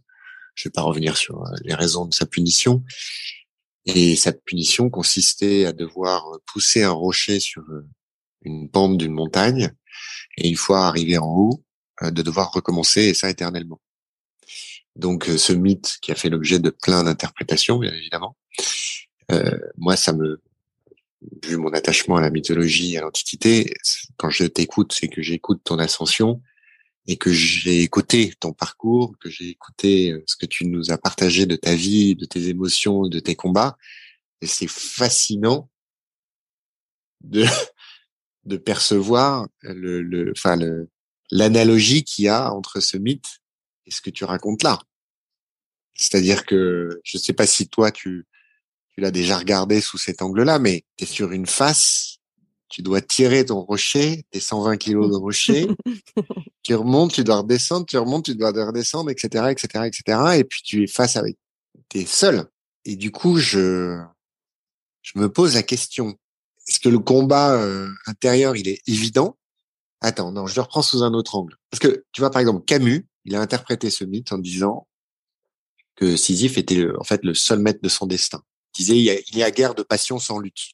Je vais pas revenir sur les raisons de sa punition, et cette punition consistait à devoir pousser un rocher sur euh, une pente d'une montagne, et une fois arrivé en haut, euh, de devoir recommencer, et ça éternellement. Donc euh, ce mythe qui a fait l'objet de plein d'interprétations, bien évidemment, euh, moi ça me, vu mon attachement à la mythologie, à l'Antiquité, quand je t'écoute, c'est que j'écoute ton ascension, et que j'ai écouté ton parcours, que j'ai écouté euh, ce que tu nous as partagé de ta vie, de tes émotions, de tes combats. Et c'est fascinant de, de percevoir le, le, enfin le, l'analogie qu'il y a entre ce mythe et ce que tu racontes là. C'est-à-dire que je ne sais pas si toi tu tu l'as déjà regardé sous cet angle-là, mais tu es sur une face, tu dois tirer ton rocher, tes 120 kilos de rocher, tu remontes, tu dois redescendre, tu remontes, tu dois redescendre, etc., etc., etc. Et puis tu es face avec, t'es seul. Et du coup, je, je me pose la question est-ce que le combat euh, intérieur, il est évident? Attends, non, je le reprends sous un autre angle. Parce que tu vois, par exemple, Camus, il a interprété ce mythe en disant que Sisyphe était en fait le seul maître de son destin. Disait il y a, guère de passion sans lutte.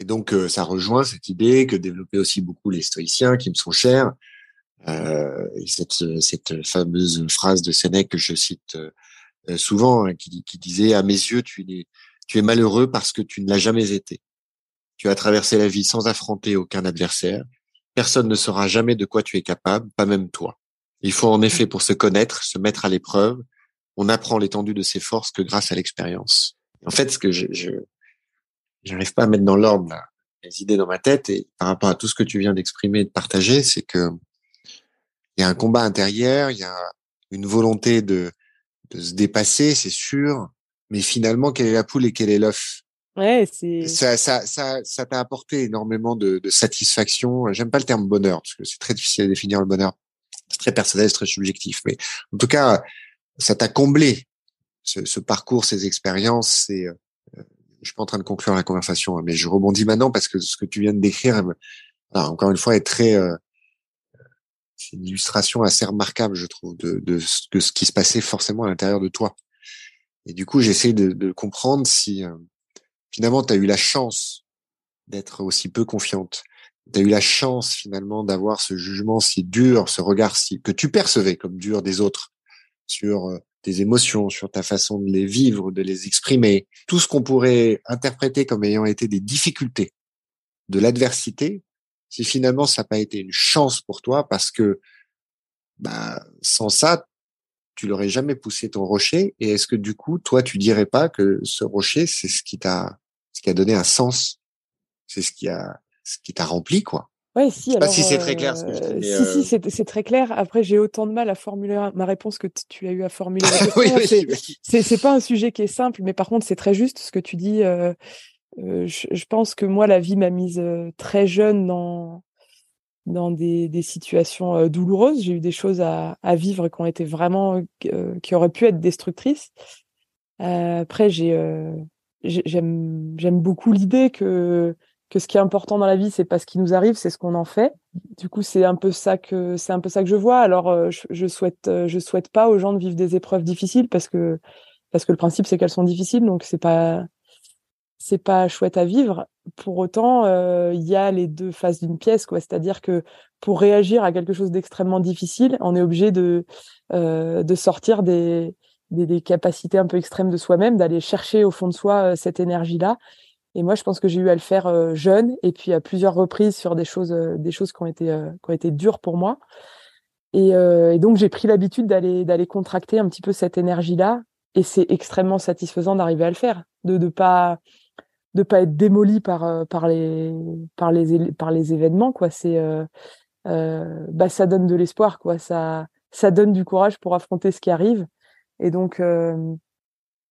Et donc, euh, ça rejoint cette idée que développaient aussi beaucoup les stoïciens qui me sont chers. Euh, cette, cette fameuse phrase de Sénèque que je cite euh, souvent, hein, qui, qui disait à mes yeux, tu es tu es malheureux parce que tu ne l'as jamais été. Tu as traversé la vie sans affronter aucun adversaire. Personne ne saura jamais de quoi tu es capable, pas même toi. Il faut en effet, pour se connaître, se mettre à l'épreuve. On apprend l'étendue de ses forces que grâce à l'expérience. En fait, ce que je, je j'arrive pas à mettre dans l'ordre les idées dans ma tête et par rapport à tout ce que tu viens d'exprimer et de partager, c'est que il y a un combat intérieur, il y a une volonté de, de se dépasser, c'est sûr, mais finalement, quelle est la poule et quel est l'œuf? Ouais, c'est ça, ça, ça, ça t'a apporté énormément de, de satisfaction. J'aime pas le terme bonheur parce que c'est très difficile à définir le bonheur. C'est très personnel, c'est très subjectif. Mais en tout cas, ça t'a comblé ce, ce, parcours, ces expériences. C'est, euh, je suis pas en train de conclure la conversation, hein, mais je rebondis maintenant parce que ce que tu viens de décrire, encore une fois, est très, euh, une illustration assez remarquable, je trouve, de, de, de ce qui se passait forcément à l'intérieur de toi. Et du coup, j'essaie de, de, comprendre si euh, finalement tu as eu la chance d'être aussi peu confiante. Tu as eu la chance finalement d'avoir ce jugement si dur, ce regard si que tu percevais comme dur des autres sur euh, tes émotions, sur ta façon de les vivre, de les exprimer, tout ce qu'on pourrait interpréter comme ayant été des difficultés de l'adversité, si finalement ça n'a pas été une chance pour toi parce que bah, sans ça, tu l'aurais jamais poussé ton rocher Et est-ce que du coup, toi, tu dirais pas que ce rocher, c'est ce qui t'a, ce qui a donné un sens, c'est ce qui a, ce qui t'a rempli, quoi? Oui, si. Je sais pas si c'est très clair. Ce que je dis, si, si, c'est, c'est très clair. Après, j'ai autant de mal à formuler ma réponse que tu as eu à formuler. La oui, c'est, pas un sujet qui est simple, mais par contre, c'est très juste ce que tu dis. Euh, euh, je, je, pense que moi, la vie m'a mise euh, très jeune dans dans des, des situations euh, douloureuses. J'ai eu des choses à, à, vivre qui ont été vraiment, euh, qui auraient pu être destructrices. Euh, après, j'ai, j'aime, j'aime beaucoup l'idée que que ce qui est important dans la vie, c'est pas ce qui nous arrive, c'est ce qu'on en fait. Du coup, c'est un peu ça que c'est un peu ça que je vois. Alors, je, je souhaite, je souhaite pas aux gens de vivre des épreuves difficiles parce que parce que le principe c'est qu'elles sont difficiles, donc c'est pas c'est pas chouette à vivre. Pour autant, euh, il y a les deux faces d'une pièce, quoi. C'est-à-dire que pour réagir à quelque chose d'extrêmement difficile, on est obligé de euh, de sortir des, des, capacités un peu extrêmes de soi-même, d'aller chercher au fond de soi euh, cette énergie-là. Et moi, je pense que j'ai eu à le faire euh, jeune et puis à plusieurs reprises sur des choses des choses qui ont été qui ont été dures pour moi. Et, donc j'ai pris l'habitude d'aller d'aller contracter un petit peu cette énergie-là. Et c'est extrêmement satisfaisant d'arriver à le faire, de ne pas de pas être démoli par euh, par les par les par les événements quoi c'est euh, euh, bah ça donne de l'espoir quoi ça ça donne du courage pour affronter ce qui arrive et donc euh,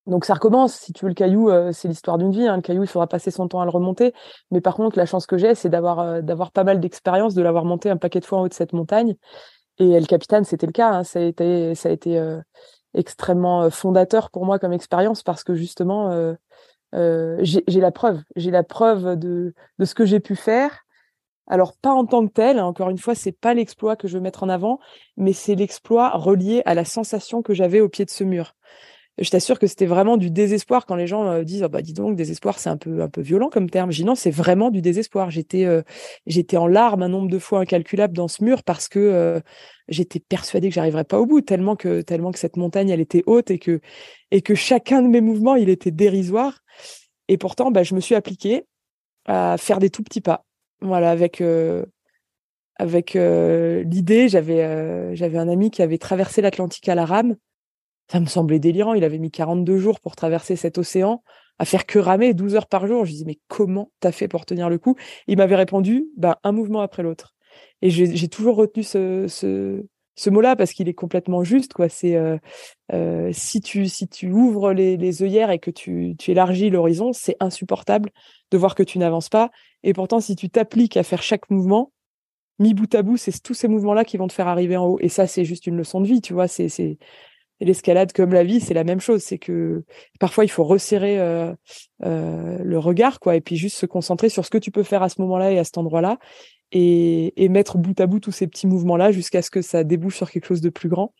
donc ça recommence si tu veux le caillou euh, c'est l'histoire d'une vie hein. le caillou il faudra passer son temps à le remonter mais par contre la chance que j'ai c'est d'avoir d'avoir pas mal d'expérience de l'avoir monté un paquet de fois en haut de cette montagne et El Capitan c'était le cas hein. ça a été été extrêmement fondateur pour moi comme expérience parce que justement euh, j'ai la preuve, j'ai la preuve de, de ce que j'ai pu faire. Alors pas en tant que tel, hein, encore une fois, c'est pas l'exploit que je veux mettre en avant, mais c'est l'exploit relié à la sensation que j'avais au pied de ce mur. Je t'assure que c'était vraiment du désespoir quand les gens euh, disent oh bah dis donc désespoir c'est un peu un peu violent comme terme. J'ai non c'est vraiment du désespoir. J'étais euh, j'étais en larmes un nombre de fois incalculable dans ce mur parce que j'étais persuadée que j'arriverais pas au bout tellement que tellement que cette montagne elle était haute et que et que chacun de mes mouvements il était dérisoire et pourtant, bah, je me suis appliquée à faire des tout petits pas. Voilà, avec euh, avec euh, l'idée, j'avais euh, j'avais un ami qui avait traversé l'Atlantique à la rame. Ça me semblait délirant. Il avait mis 42 jours pour traverser cet océan, à faire que ramer 12 heures par jour. Je disais mais comment t'as fait pour tenir le coup? Il m'avait répondu, bah un mouvement après l'autre. Et j'ai toujours retenu ce, ce, ce mot-là parce qu'il est complètement juste. quoi. C'est euh, euh, si tu si tu ouvres les, les œillères et que tu, tu élargis l'horizon, c'est insupportable de voir que tu n'avances pas. Et pourtant, si tu t'appliques à faire chaque mouvement, mis bout à bout, c'est tous ces mouvements-là qui vont te faire arriver en haut. Et ça, c'est juste une leçon de vie, tu vois. C'est c'est l'escalade comme la vie, c'est la même chose. C'est que parfois il faut resserrer euh, euh, le regard, quoi, et puis juste se concentrer sur ce que tu peux faire à ce moment-là et à cet endroit-là, et, et mettre bout à bout tous ces petits mouvements-là jusqu'à ce que ça débouche sur quelque chose de plus grand.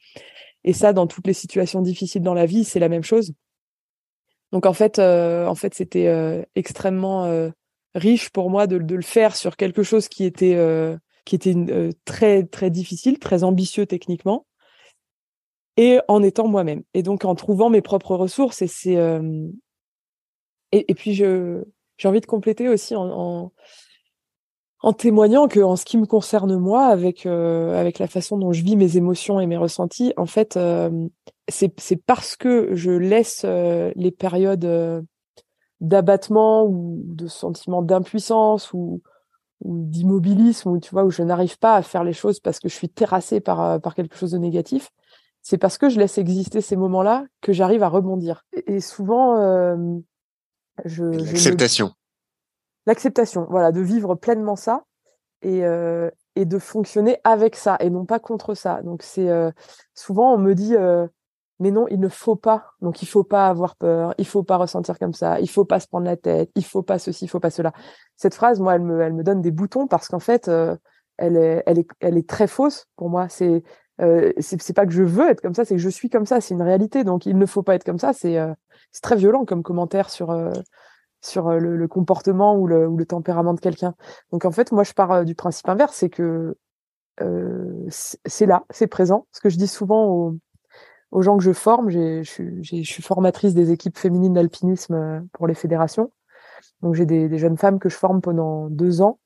Et ça, dans toutes les situations difficiles dans la vie, c'est la même chose. Donc en fait, euh, en fait, c'était extrêmement riche pour moi de, de, le faire sur quelque chose qui était qui était très très difficile, très ambitieux techniquement, et en étant moi-même. Et donc en trouvant mes propres ressources. Et c'est et, et, puis je j'ai envie de compléter aussi en, en témoignant que en ce qui me concerne moi avec euh, avec la façon dont je vis mes émotions et mes ressentis en fait euh, c'est parce que je laisse euh, les périodes d'abattement ou de sentiment d'impuissance ou ou d'immobilisme ou tu vois où je n'arrive pas à faire les choses parce que je suis terrassée par par quelque chose de négatif c'est parce que je laisse exister ces moments-là que j'arrive à rebondir et, souvent je l'acceptation l'acceptation, voilà, de vivre pleinement ça et, euh, et de fonctionner avec ça et non pas contre ça. Donc c'est euh, souvent on me dit euh, mais non, il ne faut pas. Donc il faut pas avoir peur, il faut pas ressentir comme ça, il faut pas se prendre la tête, il faut pas ceci, il faut pas cela. Cette phrase, moi, elle me, elle me donne des boutons parce qu'en fait, elle est, elle est, elle est très fausse pour moi. C'est, c'est pas que je veux être comme ça, c'est que je suis comme ça. C'est une réalité. Donc il ne faut pas être comme ça. C'est, c'est très violent comme commentaire sur sur euh, le, comportement ou le, ou le, tempérament de quelqu'un. Donc en fait, moi, je pars euh, du principe inverse, c'est que euh, c'est là, c'est présent. Ce que je dis souvent aux, aux gens que je forme, je suis formatrice des équipes féminines d'alpinisme pour les fédérations. Donc j'ai des, des, jeunes femmes que je forme pendant deux ans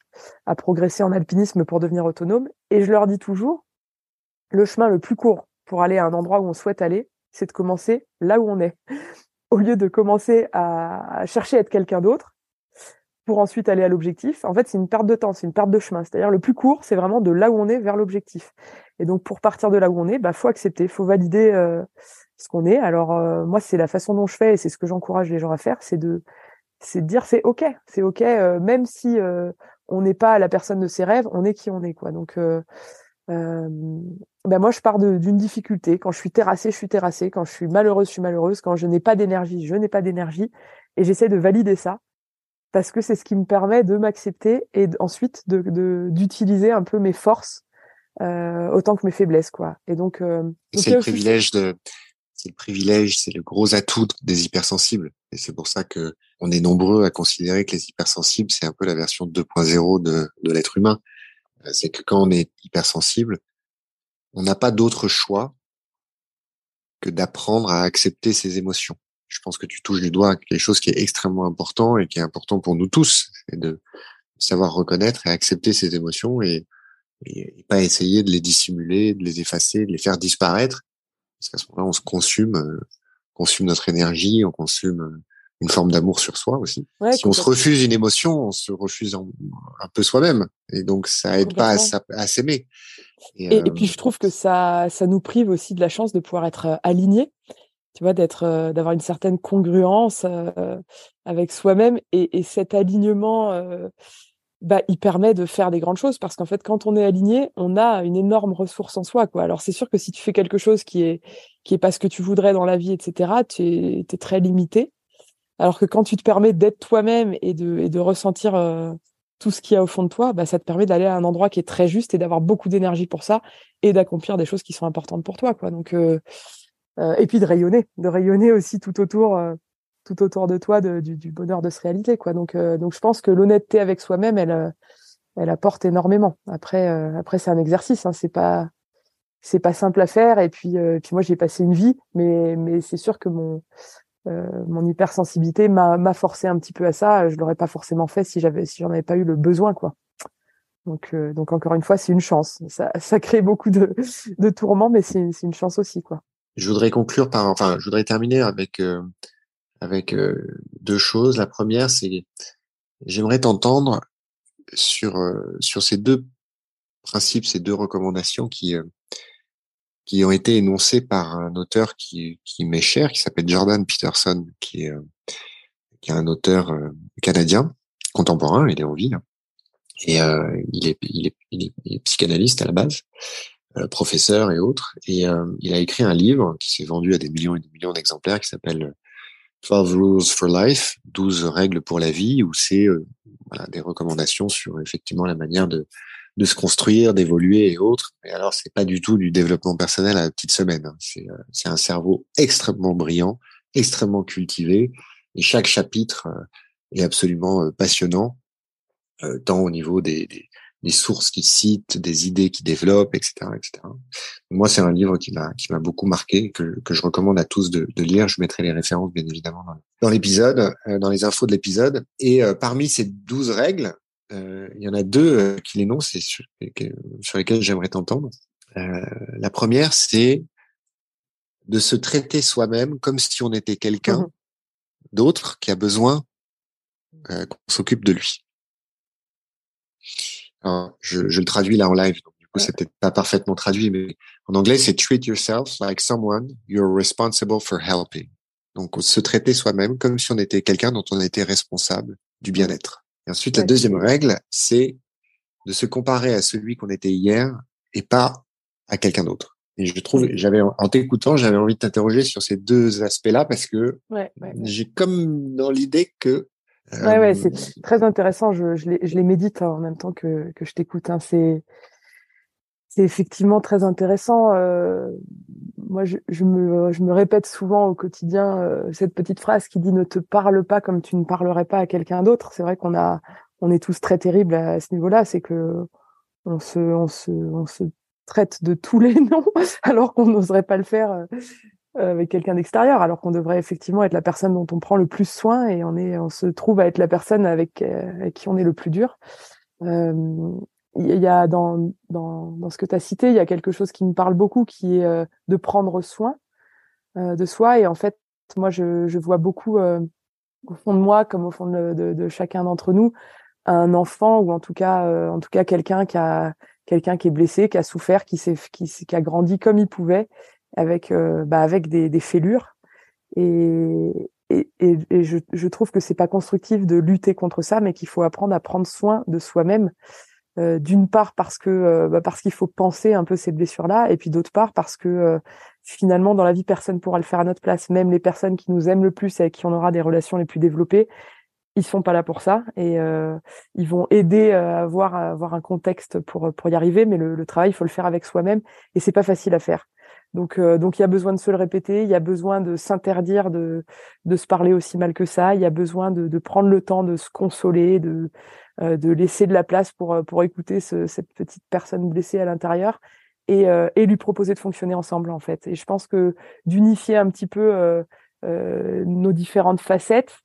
à progresser en alpinisme pour devenir autonome. Et je leur dis toujours, le chemin le plus court pour aller à un endroit où on souhaite aller, c'est de commencer là où on est au lieu de commencer à chercher à être quelqu'un d'autre pour ensuite aller à l'objectif, en fait, c'est une perte de temps, c'est une perte de chemin. C'est-à-dire le plus court, c'est vraiment de là où on est vers l'objectif. Et donc, pour partir de là où on est, bah, faut accepter, faut valider euh, ce qu'on est. Alors, euh, moi, c'est la façon dont je fais et c'est ce que j'encourage les gens à faire, c'est de, dire c'est ok, c'est ok, euh, même si on n'est pas la personne de ses rêves, on est qui on est, quoi. Donc, ben moi, je pars d'une difficulté. Quand je suis terrassée, je suis terrassée. Quand je suis malheureuse, je suis malheureuse. Quand je n'ai pas d'énergie, je n'ai pas d'énergie. Et j'essaie de valider ça parce que c'est ce qui me permet de m'accepter et ensuite de d'utiliser un peu mes forces euh, autant que mes faiblesses, quoi. Et donc, euh, c'est le privilège de, c'est le privilège, c'est le gros atout des hypersensibles. Et c'est pour ça que on est nombreux à considérer que les hypersensibles, c'est un peu la version 2.0 de, de l'être humain. Euh, c'est que quand on est hypersensible, on n'a pas d'autre choix que d'apprendre à accepter ses émotions. Je pense que tu touches du doigt quelque chose qui est extrêmement important et qui est important pour nous tous, c'est de savoir reconnaître et accepter ses émotions et, pas essayer de les dissimuler, de les effacer, de les faire disparaître, parce qu'à ce moment-là, on se consume, euh, consume notre énergie, on consume euh, une forme d'amour sur soi aussi. si on se refuse une émotion, on se refuse un peu soi-même, et donc ça aide pas à, s'aimer. Et, puis euh, je trouve que ça, ça nous prive aussi de la chance de pouvoir être euh, aligné, tu vois, d'être, euh, d'avoir une certaine congruence avec soi-même, et, cet alignement. bah, il permet de faire des grandes choses parce qu'en fait, quand on est aligné, on a une énorme ressource en soi, quoi. Alors, c'est sûr que si tu fais quelque chose qui est, qui est pas ce que tu voudrais dans la vie, etc., tu es, es très limité. Alors que quand tu te permets d'être toi-même et de, et de ressentir euh, tout ce qu'il y a au fond de toi, bah, ça te permet d'aller à un endroit qui est très juste et d'avoir beaucoup d'énergie pour ça et d'accomplir des choses qui sont importantes pour toi. Quoi. Donc, euh, euh, et puis de rayonner, de rayonner aussi tout autour, tout autour de toi du, du, bonheur de se réalité. Quoi. Donc, donc je pense que l'honnêteté avec soi-même, elle, elle apporte énormément. Après, après c'est un exercice, hein, c'est pas c'est pas simple à faire. Et puis, puis moi, j'ai passé une vie, mais mais c'est sûr que mon euh, mon hypersensibilité m'a forcé un petit peu à ça. Je l'aurais pas forcément fait si j'avais si j'en avais pas eu le besoin quoi. Donc euh, donc encore une fois c'est une chance. Ça, ça crée beaucoup de, de tourments mais c'est une chance aussi quoi. Je voudrais conclure par enfin je voudrais terminer avec euh, avec deux choses. La première c'est j'aimerais t'entendre sur sur ces deux principes, ces deux recommandations qui qui ont été énoncées par un auteur qui, qui m'est cher, qui s'appelle Jordan Peterson, qui est, qui est un auteur canadien contemporain, il est en hein. et euh, il, est, il, est, il, est, psychanalyste à la base, euh, professeur et autres, et euh, il a écrit un livre qui s'est vendu à des millions et des millions d'exemplaires qui s'appelle 12 Rules for Life, 12 règles pour la vie, où c'est voilà, des recommandations sur effectivement la manière de, de se construire, d'évoluer et autres. Et alors, c'est pas du tout du développement personnel à la petite semaine. Hein. C'est, c'est un cerveau extrêmement brillant, extrêmement cultivé, et chaque chapitre est absolument passionnant, tant au niveau des, des, des sources qu'il cite, des idées qu'il développe, etc., etc. Moi, c'est un livre qui m'a qui m'a beaucoup marqué, que, que je recommande à tous de, de lire. Je mettrai les références, bien évidemment, dans l'épisode, dans les infos de l'épisode. Et parmi ces douze règles, euh, il y en a deux qui l'énoncent et sur, sur lesquelles j'aimerais t'entendre. Euh, la première, c'est de se traiter soi-même comme si on était quelqu'un mmh d'autre qui a besoin euh, qu'on s'occupe de lui. Alors, je, je, le traduis là en live, donc du coup c'est peut-être pas parfaitement traduit, mais en anglais c'est treat yourself like someone you're responsible for helping. Donc se traiter soi-même comme si on était quelqu'un dont on était responsable du bien-être. Et ensuite la deuxième règle, c'est de se comparer à celui qu'on était hier et pas à quelqu'un d'autre. Et je trouve, j'avais en t'écoutant, j'avais envie de t'interroger sur ces deux aspects-là parce que ouais, ouais, j'ai comme dans l'idée que Ouais, ouais, c'est euh, très intéressant. Je, je, les, je les médite hein, en même temps que, que je t'écoute. Hein. C'est, c'est effectivement très intéressant. Euh, moi, je, je, me, je me répète souvent au quotidien euh, cette petite phrase qui dit ne te parle pas comme tu ne parlerais pas à quelqu'un d'autre. C'est vrai qu'on a, on est tous très terribles à ce niveau-là. C'est que on se, on se, on se traite de tous les noms alors qu'on n'oserait pas le faire euh, avec quelqu'un d'extérieur, alors qu'on devrait effectivement être la personne dont on prend le plus soin et on est, on se trouve à être la personne avec, euh, avec qui on est le plus dur. Euh, il y a dans, dans, dans ce que tu as cité, il y a quelque chose qui me parle beaucoup, qui est de prendre soin de soi. Et en fait, moi, je, je vois beaucoup au fond de moi, comme au fond de, de, de chacun d'entre nous, un enfant ou en tout cas, en tout cas, quelqu'un qui a quelqu'un qui est blessé, qui a souffert, qui, s'est, qui, qui a grandi comme il pouvait, avec, euh, bah, avec des, des fêlures. Et, et, et, je, je, trouve que c'est pas constructif de lutter contre ça, mais qu'il faut apprendre à prendre soin de soi-même. Euh, d'une part parce que euh, bah parce qu'il faut penser un peu ces blessures-là, et puis d'autre part parce que euh, finalement dans la vie personne pourra le faire à notre place. Même les personnes qui nous aiment le plus et avec qui on aura des relations les plus développées, ils sont pas là pour ça et euh, ils vont aider à avoir, à avoir un contexte pour pour y arriver mais le, le travail il faut le faire avec soi-même et c'est pas facile à faire donc donc il y a besoin de se le répéter il y a besoin de s'interdire de de se parler aussi mal que ça il y a besoin de, de prendre le temps de se consoler de de laisser de la place pour pour écouter ce, cette petite personne blessée à l'intérieur et euh, et lui proposer de fonctionner ensemble en fait et je pense que d'unifier un petit peu nos différentes facettes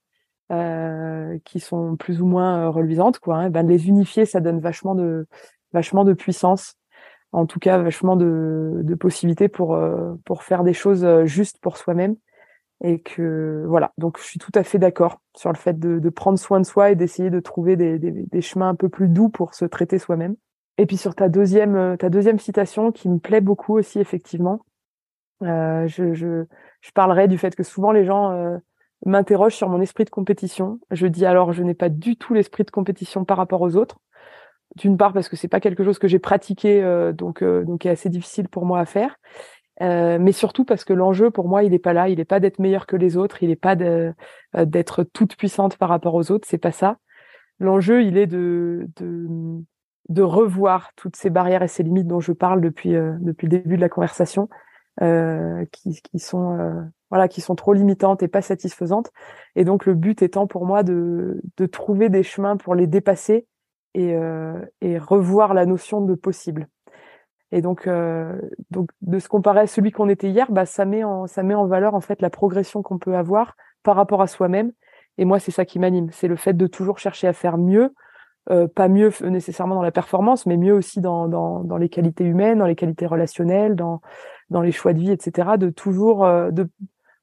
euh, qui sont plus ou moins euh, reluisantes, quoi. Hein, ben les unifier, ça donne vachement de vachement de puissance, en tout cas vachement de, de possibilités pour euh, pour faire des choses justes pour soi-même. Et que voilà, donc je suis tout à fait d'accord sur le fait de, de prendre soin de soi et d'essayer de trouver des, des, des, chemins un peu plus doux pour se traiter soi-même. Et puis sur ta deuxième ta deuxième citation qui me plaît beaucoup aussi effectivement, euh, je, je, je parlerai du fait que souvent les gens m'interroge sur mon esprit de compétition. Je dis alors, je n'ai pas du tout l'esprit de compétition par rapport aux autres. D'une part parce que c'est pas quelque chose que j'ai pratiqué, euh, donc euh, donc est assez difficile pour moi à faire. Euh, mais surtout parce que l'enjeu pour moi il n'est pas là, il n'est pas d'être meilleur que les autres, il n'est pas d'être toute puissante par rapport aux autres, c'est pas ça. L'enjeu il est de, de de revoir toutes ces barrières et ces limites dont je parle depuis depuis le début de la conversation, qui qui sont voilà, qui sont trop limitantes et pas satisfaisantes. Et donc le but étant pour moi de, de trouver des chemins pour les dépasser et, euh, et revoir la notion de possible. Et donc, euh, donc de se comparer à celui qu'on était hier, bah ça met en ça met en valeur en fait la progression qu'on peut avoir par rapport à soi-même. Et moi, c'est ça qui m'anime, c'est le fait de toujours chercher à faire mieux, euh, pas mieux nécessairement dans la performance, mais mieux aussi dans, dans, dans les qualités humaines, dans les qualités relationnelles, dans dans les choix de vie, etc. De toujours euh, de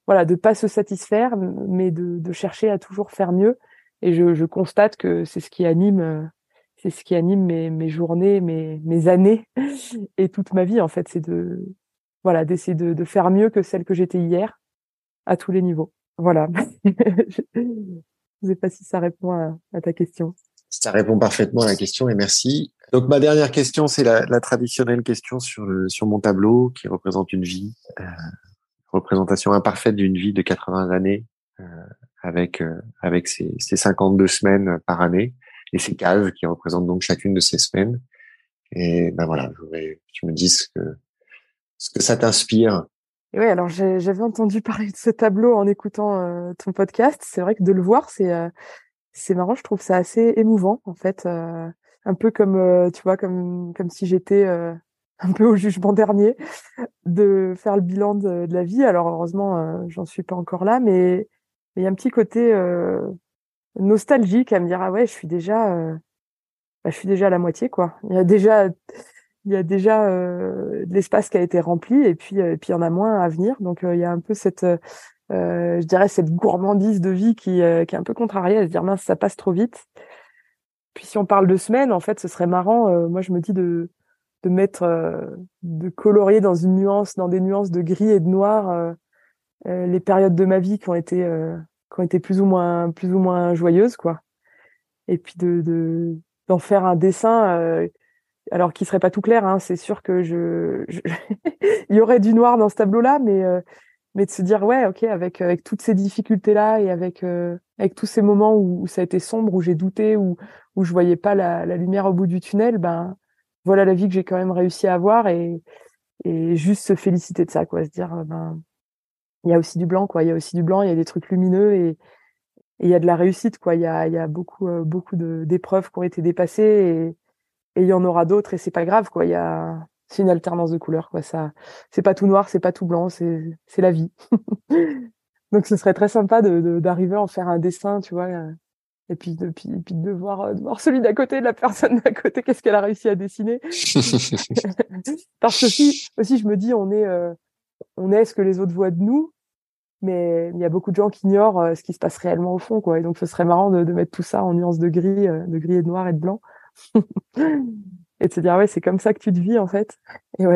voilà, de pas se satisfaire, mais de, de, chercher à toujours faire mieux. Et je, je constate que c'est ce qui anime, euh, c'est ce qui anime mes, mes journées, mes, mes années et toute ma vie en fait, c'est de voilà d'essayer de, de, faire mieux que celle que j'étais hier à tous les niveaux. Voilà. je ne sais pas si ça répond à, ta question. Ça répond parfaitement à la question et merci. Donc ma dernière question, c'est la, la, traditionnelle question sur le sur mon tableau qui représente une vie, euh, représentation imparfaite d'une vie de 80 années euh, avec euh, avec ses, ses 52 semaines par année et ces cases qui représentent donc chacune de ces semaines. Et ben voilà, je voudrais que tu me dises ce que, ce que ça t'inspire. Oui, alors j'avais entendu parler de ce tableau en écoutant euh, ton podcast. C'est vrai que de le voir, c'est euh, marrant. Je trouve ça assez émouvant, en fait, euh, un peu comme tu vois, comme comme si j'étais un peu au jugement dernier de faire le bilan de, de la vie. Alors heureusement, j'en suis pas encore là, mais il y a un petit côté nostalgique à me dire ah ouais je suis déjà euh, bah, je suis déjà à la moitié quoi. Il y a déjà euh, l'espace qui a été rempli et puis euh, et puis il y en a moins à venir. Donc il y a un peu cette gourmandise de vie qui, est un peu contrariée à se dire mince ça passe trop vite. Puis si on parle de semaines en fait ce serait marrant moi je me dis de de mettre de colorier dans une nuance dans des nuances de gris et de noir les périodes de ma vie qui ont été qui ont été plus ou moins plus ou moins joyeuses quoi. Et puis de d'en faire un dessin euh, alors qui serait pas tout clair hein, c'est sûr que je, il y aurait du noir dans ce tableau là mais euh, mais de se dire ouais ok avec avec toutes ces difficultés là et avec euh, avec tous ces moments où, ça a été sombre où j'ai douté où où je voyais pas la, la lumière au bout du tunnel ben voilà la vie que j'ai quand même réussi à avoir et et juste se féliciter de ça quoi se dire ben il y a aussi du blanc, quoi. Il y a aussi du blanc, il y a des trucs lumineux et, il y a de la réussite, quoi. Il y a, il y a beaucoup, euh, beaucoup d'épreuves qui ont été dépassées et, il y en aura d'autres et c'est pas grave, quoi. Il y a, c'est une alternance de couleurs, quoi. Ça, c'est pas tout noir, c'est pas tout blanc, c'est, c'est la vie. Donc, ce serait très sympa de, d'arriver à en faire un dessin, tu vois. Euh, et puis, de, puis, puis de voir, euh, de voir celui d'à côté, de la personne d'à côté, qu'est-ce qu'elle a réussi à dessiner. Parce que aussi, aussi, je me dis, on est, on est ce que les autres voient de nous, mais il y a beaucoup de gens qui ignorent euh, ce qui se passe réellement au fond, quoi. Et donc, ce serait marrant de, mettre tout ça en nuances de gris, euh, de gris et de noir et de blanc. et de se dire, ouais, c'est comme ça que tu te vis, en fait. Eh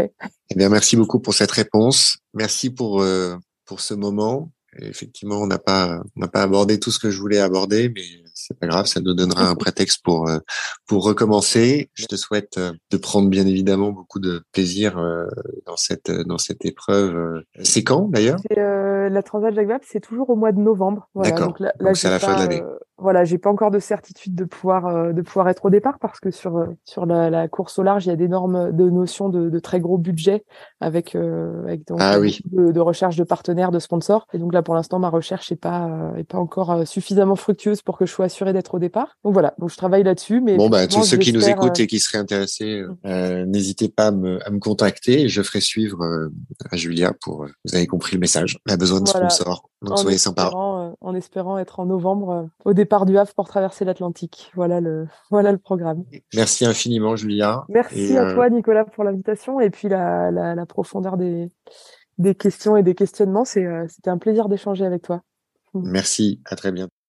merci beaucoup pour cette réponse. Merci pour, euh, pour ce moment. effectivement, on n'a pas, on n'a pas abordé tout ce que je voulais aborder, mais c'est pas grave, ça nous donnera un prétexte pour euh, pour recommencer. Je te souhaite euh, de prendre bien évidemment beaucoup de plaisir euh, dans cette dans cette épreuve. C'est quand d'ailleurs? La Transat Jacques Vabre, c'est toujours au mois de novembre. D'accord. Donc, c'est à la fin de l'année. Voilà, j'ai pas encore de certitude de pouvoir de pouvoir être au départ parce que sur sur la, course au large, il y a d'énormes de notions de, de, très gros budgets avec avec donc, ah, oui. de, de, recherche de partenaires, de sponsors. Et donc là, pour l'instant, ma recherche est pas est pas encore suffisamment fructueuse pour que je sois assuré d'être au départ. Donc voilà, donc je travaille là-dessus. Mais bon, bah, tous ceux qui nous écoutent euh, et qui seraient intéressés, euh, mm. euh, n'hésitez pas à me, à me, contacter. Je ferai suivre à Julia pour. vous avez compris le message. Elle a besoin de sponsors, donc soyez sympa. En espérant être en novembre au départ du Havre pour traverser l'Atlantique. Voilà le voilà le programme. Merci infiniment, Julia. Merci à toi, Nicolas, pour l'invitation et puis la, la, la profondeur des des questions et des questionnements. C'est c'était un plaisir d'échanger avec toi. Merci, à très bientôt.